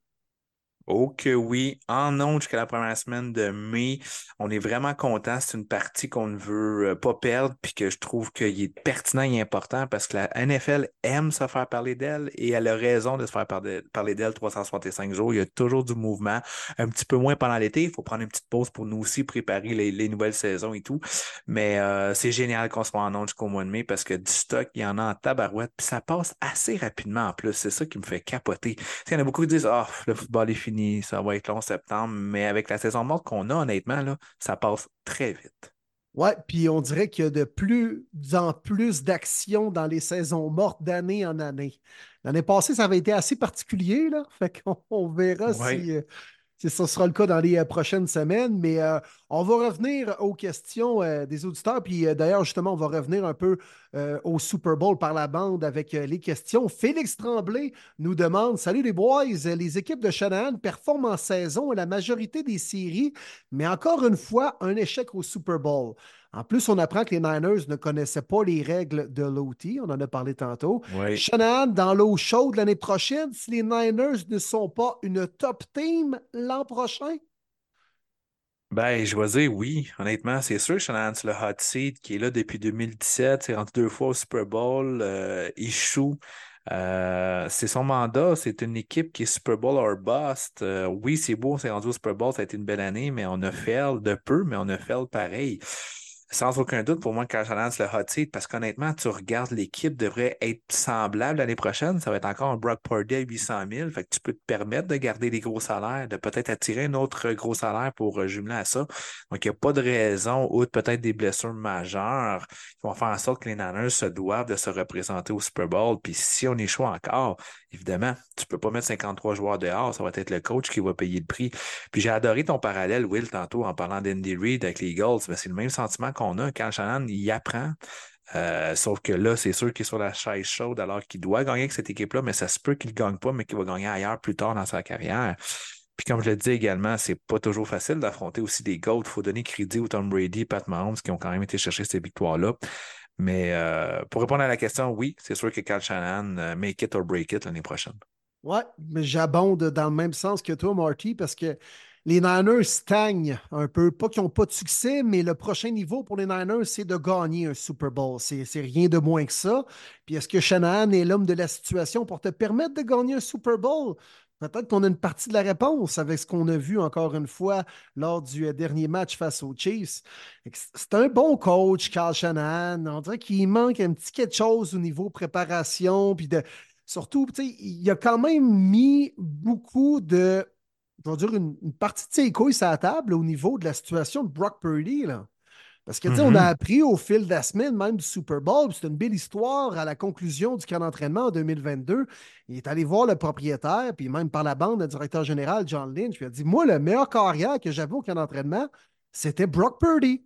Oh que oui, en ondes jusqu'à la première semaine de mai. On est vraiment content. C'est une partie qu'on ne veut euh, pas perdre, puis que je trouve qu'il est pertinent et important parce que la NFL aime se faire parler d'elle et elle a raison de se faire parler d'elle 365 jours. Il y a toujours du mouvement, un petit peu moins pendant l'été. Il faut prendre une petite pause pour nous aussi préparer les, nouvelles saisons et tout. Mais euh, c'est génial qu'on soit en ondes jusqu'au mois de mai parce que du stock, il y en a en tabarouette, puis ça passe assez rapidement en plus. C'est ça qui me fait capoter. Il y en a beaucoup qui disent Ah, le football est fini ça va être long septembre, mais avec la saison morte qu'on a, honnêtement, là, ça passe très vite. Ouais, puis on dirait qu'il y a de plus en plus d'actions dans les saisons mortes d'année en année. L'année passée, ça avait été assez particulier, là. Fait qu'on verra si, euh, ce sera le cas dans les euh, prochaines semaines, mais euh, on va revenir aux questions euh, des auditeurs. Puis d'ailleurs, justement, on va revenir un peu au Super Bowl par la bande avec les questions. Félix Tremblay nous demande Salut les boys, les équipes de Shanahan performent en saison la majorité des séries, mais encore une fois, un échec au Super Bowl. En plus, on apprend que les Niners ne connaissaient pas les règles de l'OT. On en a parlé tantôt. Oui. Shanahan, dans l'eau chaude l'année prochaine, si les Niners ne sont pas une top team l'an prochain? Ben, je vais dire oui. Honnêtement, c'est sûr, Shanahan, c'est le hot seat qui est là depuis 2017. C'est rentré deux fois au Super Bowl. Euh, il choue. Euh, c'est son mandat, c'est une équipe qui est Super Bowl or bust. Euh, oui, c'est beau, c'est rendu au Super Bowl, ça a été une belle année, mais on a fait de peu, mais on a fait pareil sans aucun doute, pour moi, Carl Shanahan, le hot seat, parce qu'honnêtement, tu regardes l'équipe devrait être semblable l'année prochaine. Ça va être encore un Brock Purdy à 800 000. Fait que tu peux te permettre de garder les gros salaires, de peut-être attirer un autre gros salaire pour euh, jumeler à ça. Donc, il n'y a pas de raison, outre peut-être des blessures majeures, qui vont faire en sorte que les Niners se doivent de se représenter au Super Bowl. Puis si on échoue encore, évidemment, tu ne peux pas mettre 53 joueurs dehors. Ça va être le coach qui va payer le prix. Puis j'ai adoré ton parallèle, Will, tantôt, en parlant d'Andy Reid avec les Eagles. c'est le même sentiment qu'on on a. Quand Shannon, il apprend. Euh, sauf que là, c'est sûr qu'il est sur la chaise chaude alors qu'il doit gagner avec cette équipe-là, mais ça se peut qu'il ne gagne pas, mais qu'il va gagner ailleurs plus tard dans sa carrière. Puis comme je le dis également, c'est pas toujours facile d'affronter aussi des GOAT. Il faut donner crédit aux Tom Brady, Pat Mahomes qui ont quand même été chercher ces victoires-là. Mais euh, pour répondre à la question, oui, c'est sûr que Cal Shannon euh, make it or break it l'année prochaine. Ouais, mais j'abonde dans le même sens que toi, Marty, parce que les Niners stagnent un peu. Pas qu'ils n'ont pas de succès, mais le prochain niveau pour les Niners, c'est de gagner un Super Bowl. C'est rien de moins que ça. Puis est-ce que Shanahan est l'homme de la situation pour te permettre de gagner un Super Bowl? Peut-être qu'on a une partie de la réponse avec ce qu'on a vu encore une fois lors du euh, dernier match face aux Chiefs. C'est un bon coach, Carl Shanahan. On dirait qu'il manque un petit quelque chose au niveau préparation. Puis de, surtout, il a quand même mis beaucoup de je vais dire, une, partie de ses couilles sur la table au niveau de la situation de Brock Purdy. Là. Parce que, tu sais, on a mm-hmm. appris au fil de la semaine, même du Super Bowl, c'est une belle histoire à la conclusion du camp d'entraînement en 2022. Il est allé voir le propriétaire, puis même par la bande, le directeur général, John Lynch, il a dit Moi, le meilleur carrière que j'avais au camp d'entraînement, c'était Brock Purdy,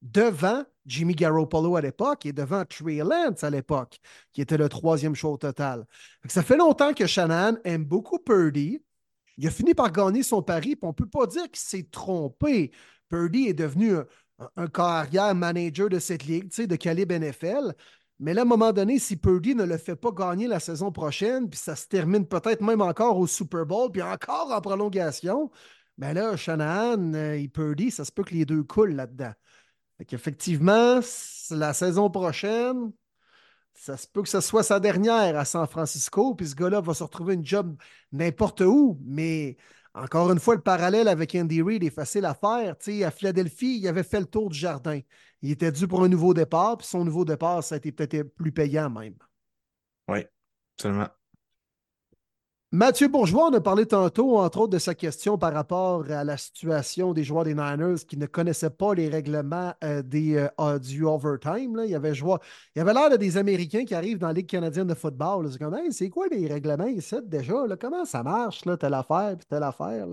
devant Jimmy Garoppolo à l'époque et devant Trey Lance à l'époque, qui était le troisième show au total. Ça fait longtemps que Shannon aime beaucoup Purdy. Il a fini par gagner son pari, puis on ne peut pas dire qu'il s'est trompé. Purdy est devenu un, carrière manager de cette ligue, de calibre NFL. Mais là, à un moment donné, si Purdy ne le fait pas gagner la saison prochaine, puis ça se termine peut-être même encore au Super Bowl, puis encore en prolongation, ben là, Shanahan euh, et Purdy, ça se peut que les deux coulent là-dedans. Effectivement, la saison prochaine, ça se peut que ce soit sa dernière à San Francisco, puis ce gars-là va se retrouver une job n'importe où. Mais encore une fois, le parallèle avec Andy Reid est facile à faire. à Philadelphie, il avait fait le tour du jardin. Il était dû pour un nouveau départ, puis son nouveau départ, ça a été peut-être plus payant même. Oui, absolument. Mathieu Bourgeois, on a parlé tantôt, entre autres, de sa question par rapport à la situation des joueurs des Niners qui ne connaissaient pas les règlements euh, euh, du overtime. Il y avait, l'air de des Américains qui arrivent dans la Ligue canadienne de football. C'est quoi les règlements ici déjà? Comment ça marche, là, telle affaire, puis telle affaire?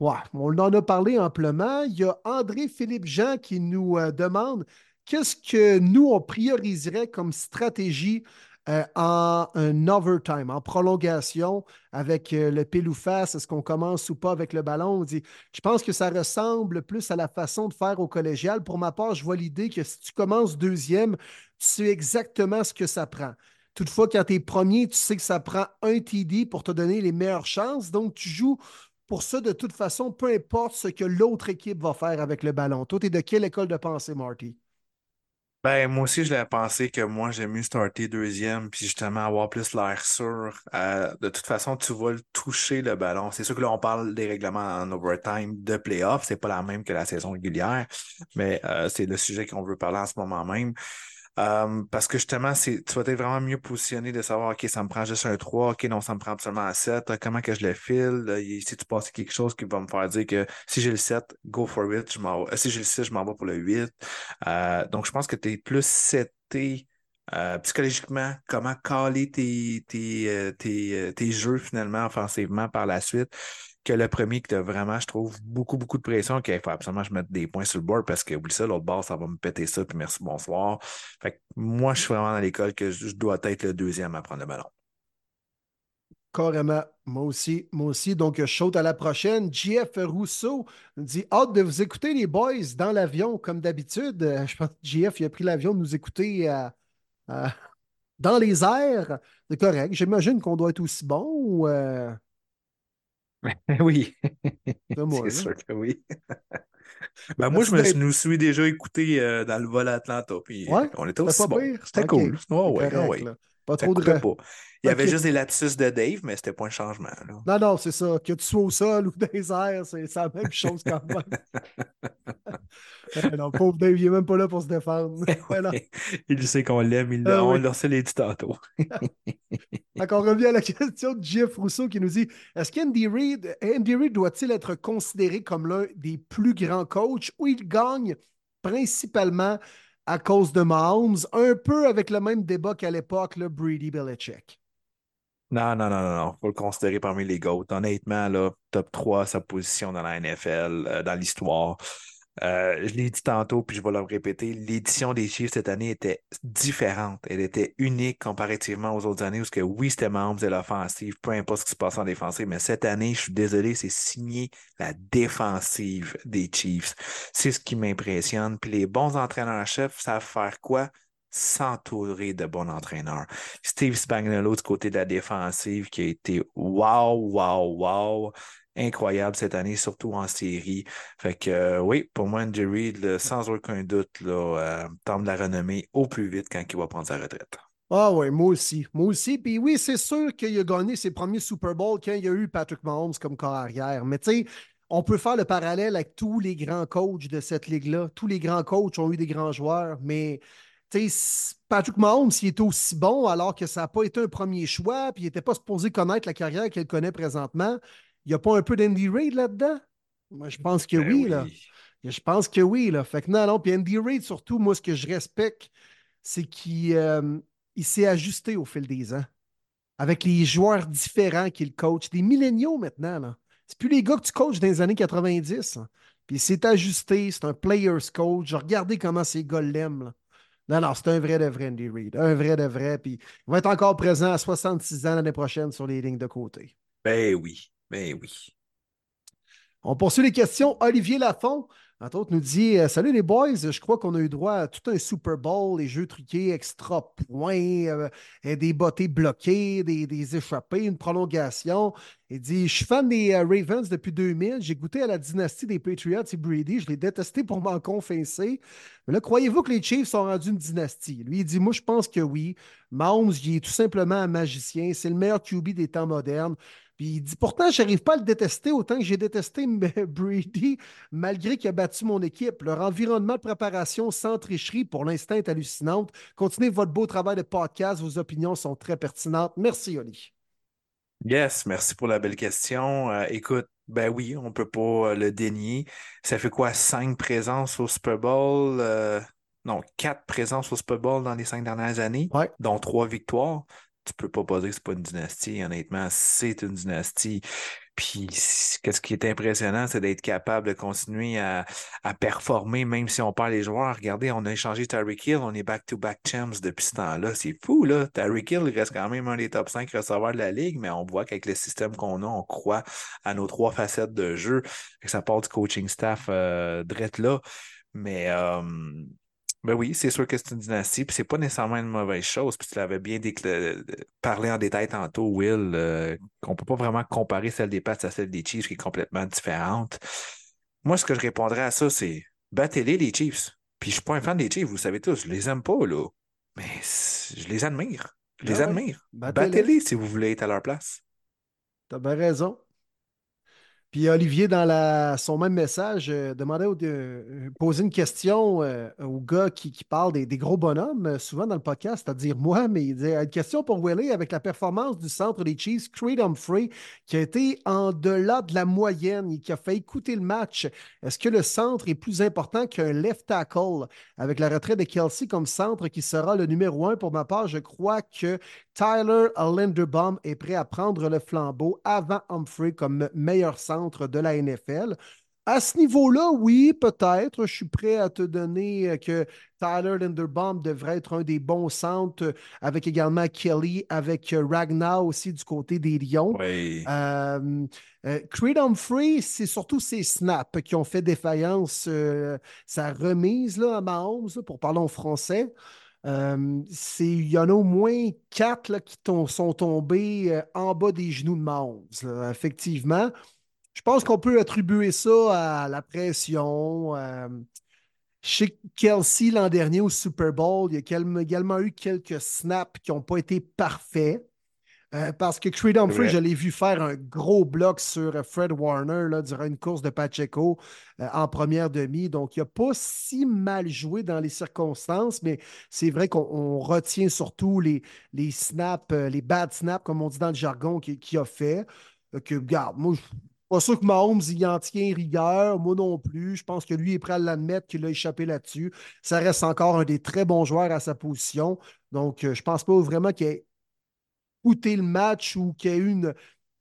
On en a parlé amplement. Il y a André-Philippe Jean qui nous euh, demande qu'est-ce que nous, on prioriserait comme stratégie euh, en overtime, en prolongation avec euh, le pile ou face. Est-ce qu'on commence ou pas avec le ballon? On dit, je pense que ça ressemble plus à la façon de faire au collégial. Pour ma part, je vois l'idée que si tu commences deuxième, tu sais exactement ce que ça prend. Toutefois, quand tu es premier, tu sais que ça prend un TD pour te donner les meilleures chances. Donc, tu joues pour ça, de toute façon, peu importe ce que l'autre équipe va faire avec le ballon. Toi, tu es de quelle école de pensée, Marty? Ben, moi aussi, je l'ai pensé que moi, j'aime mieux starter deuxième, puis justement avoir plus l'air sûr. Euh, de toute façon, tu vas le toucher le ballon. C'est sûr que là, on parle des règlements en overtime de playoff. C'est pas la même que la saison régulière, mais euh, c'est le sujet qu'on veut parler en ce moment même. Euh, parce que justement, tu vas être vraiment mieux positionné de savoir, OK, ça me prend juste un 3, OK, non, ça me prend absolument un 7, comment que je le file, si tu passes quelque chose qui va me faire dire que si j'ai le 7, go for it, je m'en euh, si j'ai le 6, je m'en vais pour le 8. Euh, donc, je pense que tu es plus seté psychologiquement, comment caler tes, tes, tes, jeux finalement offensivement par la suite que le premier qui a vraiment, je trouve, beaucoup, beaucoup de pression, qu'il faut absolument que je mette des points sur le board parce que, oublie ça, l'autre bord, ça va me péter ça, puis merci, bonsoir. Fait que moi, je suis vraiment dans l'école que je dois être le deuxième à prendre le ballon. Carrément. Moi aussi, moi aussi. Donc, saute à la prochaine. JF Rousseau dit Hâte de vous écouter, les boys, dans l'avion, comme d'habitude. Euh, je pense que JF il a pris l'avion de nous écouter euh, euh, dans les airs. C'est correct. J'imagine qu'on doit être aussi bon ou. Oui. C'est sûr que oui. ben, moi, je me nous suis déjà écouté euh, dans le vol à Atlanta. Puis on était aussi bon. C'était cool. ouais, ouais. Pas trop de. Pas. Il y avait juste des lapsus de Dave, mais c'était pas un changement. Non, non, c'est ça. Que tu sois au sol ou dans les airs, c'est la même chose quand même. non, pauvre Dave, il n'est même pas là pour se défendre. il sait qu'on l'aime, il ah, on oui. l'a dit tantôt. on revient à la question de Jeff Rousseau qui nous dit Est-ce qu'Andy Reid, Andy Reid doit-il être considéré comme l'un des plus grands coachs où il gagne principalement à cause de Mahomes, un peu avec le même débat qu'à l'époque, le Brady Belichick? Non, non, non, non, non. Faut le considérer parmi les GOAT. Honnêtement, là, top 3, sa position dans la NFL, euh, dans l'histoire. Euh, je l'ai dit tantôt, puis je vais le répéter, l'édition des Chiefs cette année était différente. Elle était unique comparativement aux autres années où que, oui, c'était membre de l'offensive, peu importe ce qui se passe en défensive, mais cette année, je suis désolé, c'est signé la défensive des Chiefs. C'est ce qui m'impressionne. Puis les bons entraîneurs-chefs savent faire quoi? S'entourer de bons entraîneurs. Steve Spagnuolo du côté de la défensive qui a été wow, wow, wow incroyable cette année, surtout en série. Fait que euh, oui, pour moi, Reid, sans aucun doute, là, euh, tente la renommée au plus vite quand il va prendre sa retraite. Ah oui, moi aussi. Moi aussi. Puis oui, c'est sûr qu'il a gagné ses premiers Super Bowls quand il y a eu Patrick Mahomes comme corps arrière. Mais tu sais, on peut faire le parallèle avec tous les grands coachs de cette ligue-là. Tous les grands coachs ont eu des grands joueurs, mais Patrick Mahomes, il était aussi bon alors que ça n'a pas été un premier choix, puis il n'était pas supposé connaître la carrière qu'il connaît présentement. Il n'y a pas un peu d'Andy Reid là-dedans? Moi, je pense que ben oui, là. Je pense que oui, là. Fait que non, non. Puis Andy Reid, surtout, moi, ce que je respecte, c'est qu'il euh, s'est ajusté au fil des ans. Avec les joueurs différents qu'il coach. Des milléniaux maintenant, là. C'est plus les gars que tu coaches dans les années 90. Hein. Puis il s'est ajusté, c'est un player's coach. Regardez comment ces gars l'aiment. Non, non, c'est un vrai de vrai Andy Reid. Un vrai de vrai. Puis il va être encore présent à 66 ans l'année prochaine sur les lignes de côté. Ben oui. Ben oui. On poursuit les questions. Olivier Lafont, entre autres, nous dit euh, Salut les boys, je crois qu'on a eu droit à tout un Super Bowl, les jeux truqués, extra points, euh, des bottées bloquées, des, échappées, une prolongation. Il dit Je suis fan des euh, Ravens depuis 2000. J'ai goûté à la dynastie des Patriots et Brady. Je l'ai détesté pour m'en confesser. Mais là, croyez-vous que les Chiefs sont rendus une dynastie? Lui, il dit Moi, je pense que oui. Mahomes, il est tout simplement un magicien. C'est le meilleur QB des temps modernes. Puis il dit pourtant, je n'arrive pas à le détester autant que j'ai détesté Brady, malgré qu'il a battu mon équipe. Leur environnement de préparation sans tricherie, pour l'instant, est hallucinante. Continuez votre beau travail de podcast. Vos opinions sont très pertinentes. Merci, Oli. Yes, merci pour la belle question. Euh, écoute, ben oui, on peut pas euh, le dénier. Ça fait quoi, cinq présences au Super Bowl? euh, non, quatre présences au Super Bowl dans les cinq dernières années, Ouais. dont trois victoires. Tu peux pas pas dire que c'est pas une dynastie, honnêtement, c'est une dynastie. Puis, qu'est-ce qui est impressionnant, c'est d'être capable de continuer à, à performer, même si on perd les joueurs. Regardez, on a échangé Tyreek Hill, on est back-to-back champs depuis ce temps-là. C'est fou, là. Tyreek Hill il reste quand même un des top 5 receveurs de la ligue, mais on voit qu'avec le système qu'on a, on croit à nos trois facettes de jeu. Ça part du coaching staff euh, là. Mais euh, ben oui, c'est sûr que c'est une dynastie, puis c'est pas nécessairement une mauvaise chose. Puis tu l'avais bien parlé en détail tantôt, Will, euh, qu'on peut pas vraiment comparer celle des Pats à celle des Chiefs, qui est complètement différente. Moi, ce que je répondrais à ça, c'est battez-les, les Chiefs. Puis je suis pas un fan des Chiefs, vous savez tous, je les aime pas, là. Mais je les admire. Je les Ah ouais. admire. Battez-les. Battez-les si vous voulez être à leur place. T'as bien raison. Puis Olivier, dans son même message, euh, demandait au- euh, poser une question euh, au gars qui, qui parle des, des gros bonhommes, euh, souvent dans le podcast, c'est-à-dire moi, mais il disait une question pour Willie avec la performance du centre des Chiefs, Creed Humphrey, qui a été en delà de la moyenne et qui a fait écouter le match. Est-ce que le centre est plus important qu'un left tackle? Avec la retraite de Kelsey comme centre qui sera le numéro un? Pour ma part, je crois que Tyler Linderbaum est prêt à prendre le flambeau avant Humphrey comme meilleur centre de la NFL. À ce niveau-là, oui, peut-être. Je suis prêt à te donner euh, que Tyler Linderbaum devrait être un des bons centres, euh, avec également Kelly, avec euh, Ragnar aussi du côté des Lions. Oui. Euh, euh, Creed Humphrey, c'est surtout ses snaps qui ont fait défaillance, euh, sa remise là, à Mahomes, là, pour parler en français. Il y en a au moins quatre là, qui sont tombés en bas des genoux de Mahomes, effectivement. Je pense qu'on peut attribuer ça à la pression. euh, chez Kelsey l'an dernier au Super Bowl, il y a également eu quelques snaps qui n'ont pas été parfaits. Euh, parce que Creed Humphrey, je l'ai vu faire un gros bloc sur Fred Warner là, durant une course de Pacheco euh, en première demi. Donc, il n'a pas si mal joué dans les circonstances, mais c'est vrai qu'on on retient surtout les, les snaps, les bad snaps, comme on dit dans le jargon, qu'il qu'il a fait. Que, regarde, moi, pas sûr que Mahomes y en tient rigueur, moi non plus. Je pense que lui est prêt à l'admettre qu'il a échappé là-dessus. Ça reste encore un des très bons joueurs à sa position. Donc, euh, je pense pas vraiment qu'il ait coûté le match ou qu'il y ait eu une,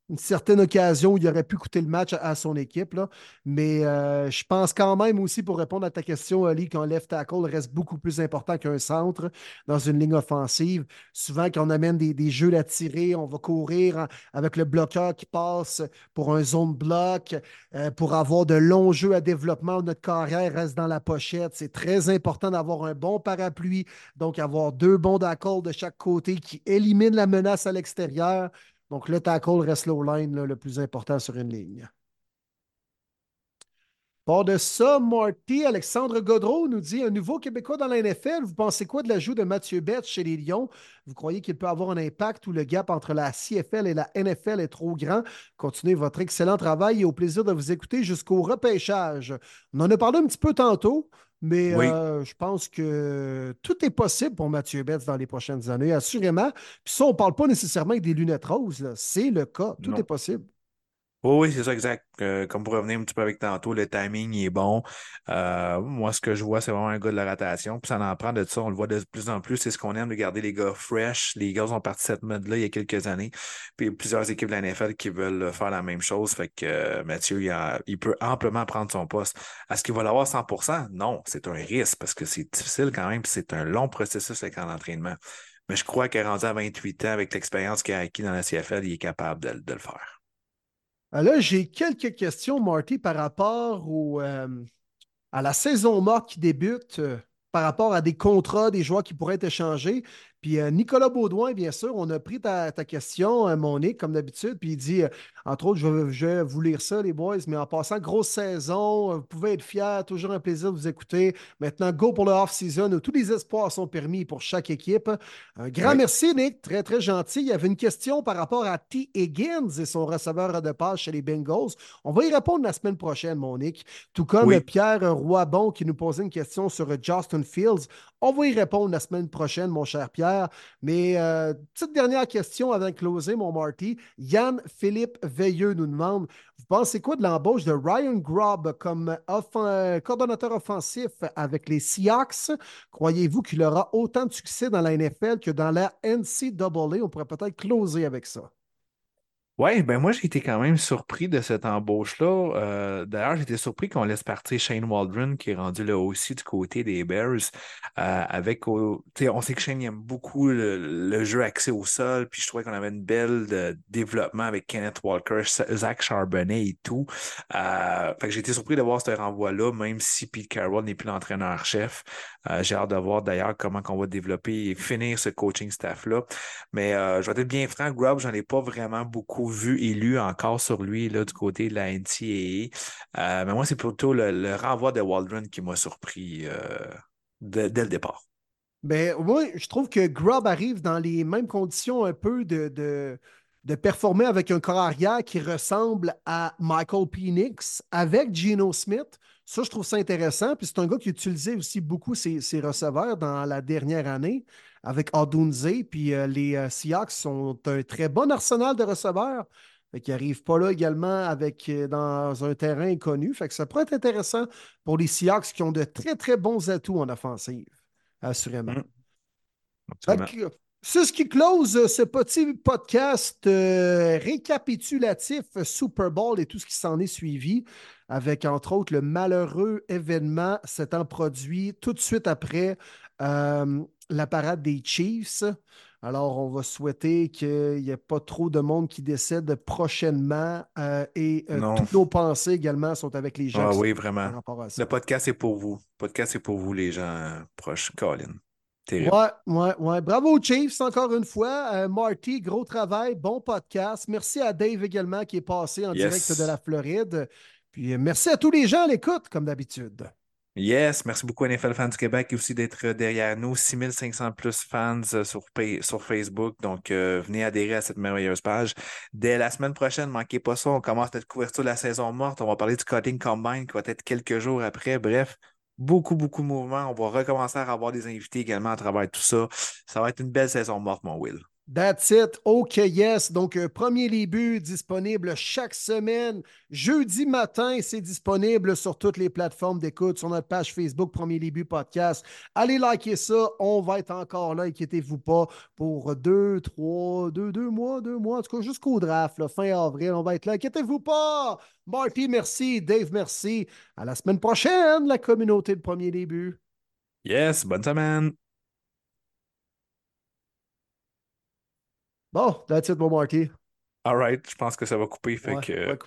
une certaine occasion où il aurait pu coûter le match à, son équipe. Mais euh, je pense quand même aussi, pour répondre à ta question, Ali, qu'un left tackle reste beaucoup plus important qu'un centre dans une ligne offensive. Souvent, quand on amène des, des jeux à tirer, on va courir avec le bloqueur qui passe pour un zone bloc, euh, pour avoir de longs jeux à développement. Notre carrière reste dans la pochette. C'est très important d'avoir un bon parapluie, donc avoir deux bons tackles de chaque côté qui éliminent la menace à l'extérieur. Donc, le tackle reste low line le plus important sur une ligne. Pas de ça, Marty, Alexandre Godreau nous dit un nouveau Québécois dans la NFL. Vous pensez quoi de l'ajout de Mathieu Betts chez les Lions? Vous croyez qu'il peut avoir un impact ou le gap entre la CFL et la NFL est trop grand? Continuez votre excellent travail et au plaisir de vous écouter jusqu'au repêchage. On en a parlé un petit peu tantôt, mais Oui. euh, je pense que tout est possible pour Mathieu Betts dans les prochaines années, assurément. Puis ça, on ne parle pas nécessairement avec des lunettes roses. C'est le cas. Tout Non. est possible. Oui, oui, c'est ça, exact. Euh, comme pour revenir un petit peu avec tantôt, le timing est bon. Euh, moi, ce que je vois, c'est vraiment un gars de la rotation. Puis ça en prend de ça. On le voit de plus en plus. C'est ce qu'on aime de garder les gars fresh. Les gars ont parti cette mode-là il y a quelques années. Puis plusieurs équipes de la NFL qui veulent faire la même chose. Fait que euh, Mathieu, il, a- il peut amplement prendre son poste. Est-ce qu'il va l'avoir 100% Non, c'est un risque parce que c'est difficile quand même. C'est un long processus avec un entraînement. Mais je crois est rendu à 28 ans avec l'expérience qu'il a acquis dans la CFL, il est capable de le faire. Ah, Là, j'ai quelques questions, Marty, par rapport euh, à la saison morte qui débute, euh, par rapport à des contrats, des joueurs qui pourraient être échangés. Puis euh, Nicolas Baudouin, bien sûr, on a pris ta, ta question, euh, Monique, comme d'habitude, puis il dit, euh, entre autres, je vais, je vais vous lire ça, les boys, mais en passant, grosse saison, vous pouvez être fiers, toujours un plaisir de vous écouter. Maintenant, go pour le off-season où tous les espoirs sont permis pour chaque équipe. Un grand Oui. merci, Nick, très, très gentil. Il y avait une question par rapport à T. Higgins et son receveur de passe chez les Bengals. On va y répondre la semaine prochaine, Monique. Tout comme Oui. Pierre Roibon qui nous posait une question sur Justin Fields. On va y répondre la semaine prochaine, mon cher Pierre. Mais euh, petite dernière question avant de closer, mon Marty. Yann-Philippe Veilleux nous demande Vous pensez quoi de l'embauche de Ryan Grubb comme coordonnateur offensif avec les Seahawks? Croyez-vous qu'il aura autant de succès dans la NFL que dans la NCAA On pourrait peut-être closer avec ça. Oui, ben moi, j'ai été quand même surpris de cette embauche-là. Euh, d'ailleurs, j'étais surpris qu'on laisse partir Shane Waldron, qui est rendu là aussi du côté des Bears. Euh, avec, on sait que Shane aime beaucoup le, jeu axé au sol, puis je trouvais qu'on avait une belle développement avec Kenneth Walker, Zach Charbonnet et tout. Euh, fait que j'ai été surpris de voir ce renvoi-là, même si Pete Carroll n'est plus l'entraîneur-chef. j'ai hâte de voir d'ailleurs comment on va développer et finir ce coaching staff-là. Mais je vais être bien franc, Grubb, j'en ai pas vraiment beaucoup vu et lu encore sur lui là, du côté de la NCAA. Euh, mais moi, c'est plutôt le, renvoi de Waldron qui m'a surpris euh, dès le départ. Ben, moi, je trouve que Grubb arrive dans les mêmes conditions un peu de, de, performer avec un corps arrière qui ressemble à Michael Penix avec Geno Smith. Ça, je trouve ça intéressant. Puis c'est un gars qui utilisait aussi beaucoup ses, ses receveurs dans la dernière année avec Adunze. Puis euh, les euh, Seahawks sont un très bon arsenal de receveurs. qui n'arrivent pas là également avec, euh, dans un terrain inconnu. Fait que ça pourrait être intéressant pour les Seahawks qui ont de très, très bons atouts en offensive, assurément. Mmh. C'est ce qui close ce petit podcast récapitulatif Super Bowl et tout ce qui s'en est suivi, avec entre autres le malheureux événement s'étant produit tout de suite après la parade des Chiefs. Alors, on va souhaiter qu'il n'y ait pas trop de monde qui décède prochainement euh, et euh, toutes nos pensées également sont avec les gens. Ah oui, vraiment. Le podcast est pour vous. Le podcast est pour vous, les gens euh, proches. Colin. Terrible. Ouais, ouais, ouais. Bravo Chiefs encore une fois. Marty, gros travail, bon podcast. Merci à Dave également qui est passé en direct de la Floride. Puis merci à tous les gens à l'écoute, comme d'habitude. Yes, merci beaucoup NFL Fans du Québec aussi d'être derrière nous. 6500 plus fans euh, sur, sur Facebook. Donc, euh, venez adhérer à cette merveilleuse page. Dès la semaine prochaine, manquez pas ça. On commence notre couverture de la saison morte. On va parler du Cutting Combine qui va être quelques jours après. Bref, beaucoup, beaucoup de mouvements. On va recommencer à avoir des invités également à travers tout ça. Ça va être une belle saison morte, mon Will. That's it. OK, yes. Donc, euh, premier début disponible chaque semaine. Jeudi matin, c'est disponible sur toutes les plateformes d'écoute, sur notre page Facebook, Premier début podcast. Allez liker ça. On va être encore là, inquiétez-vous pas, pour deux, trois, deux, deux mois, deux mois, en tout cas jusqu'au draft, fin avril. On va être là. Inquiétez-vous pas. Marty, merci. Dave, merci. À la semaine prochaine, la communauté de Premier début. Yes, bonne semaine. Bon, that's it, mon Marty. All right, je pense que ça va couper. Fait que...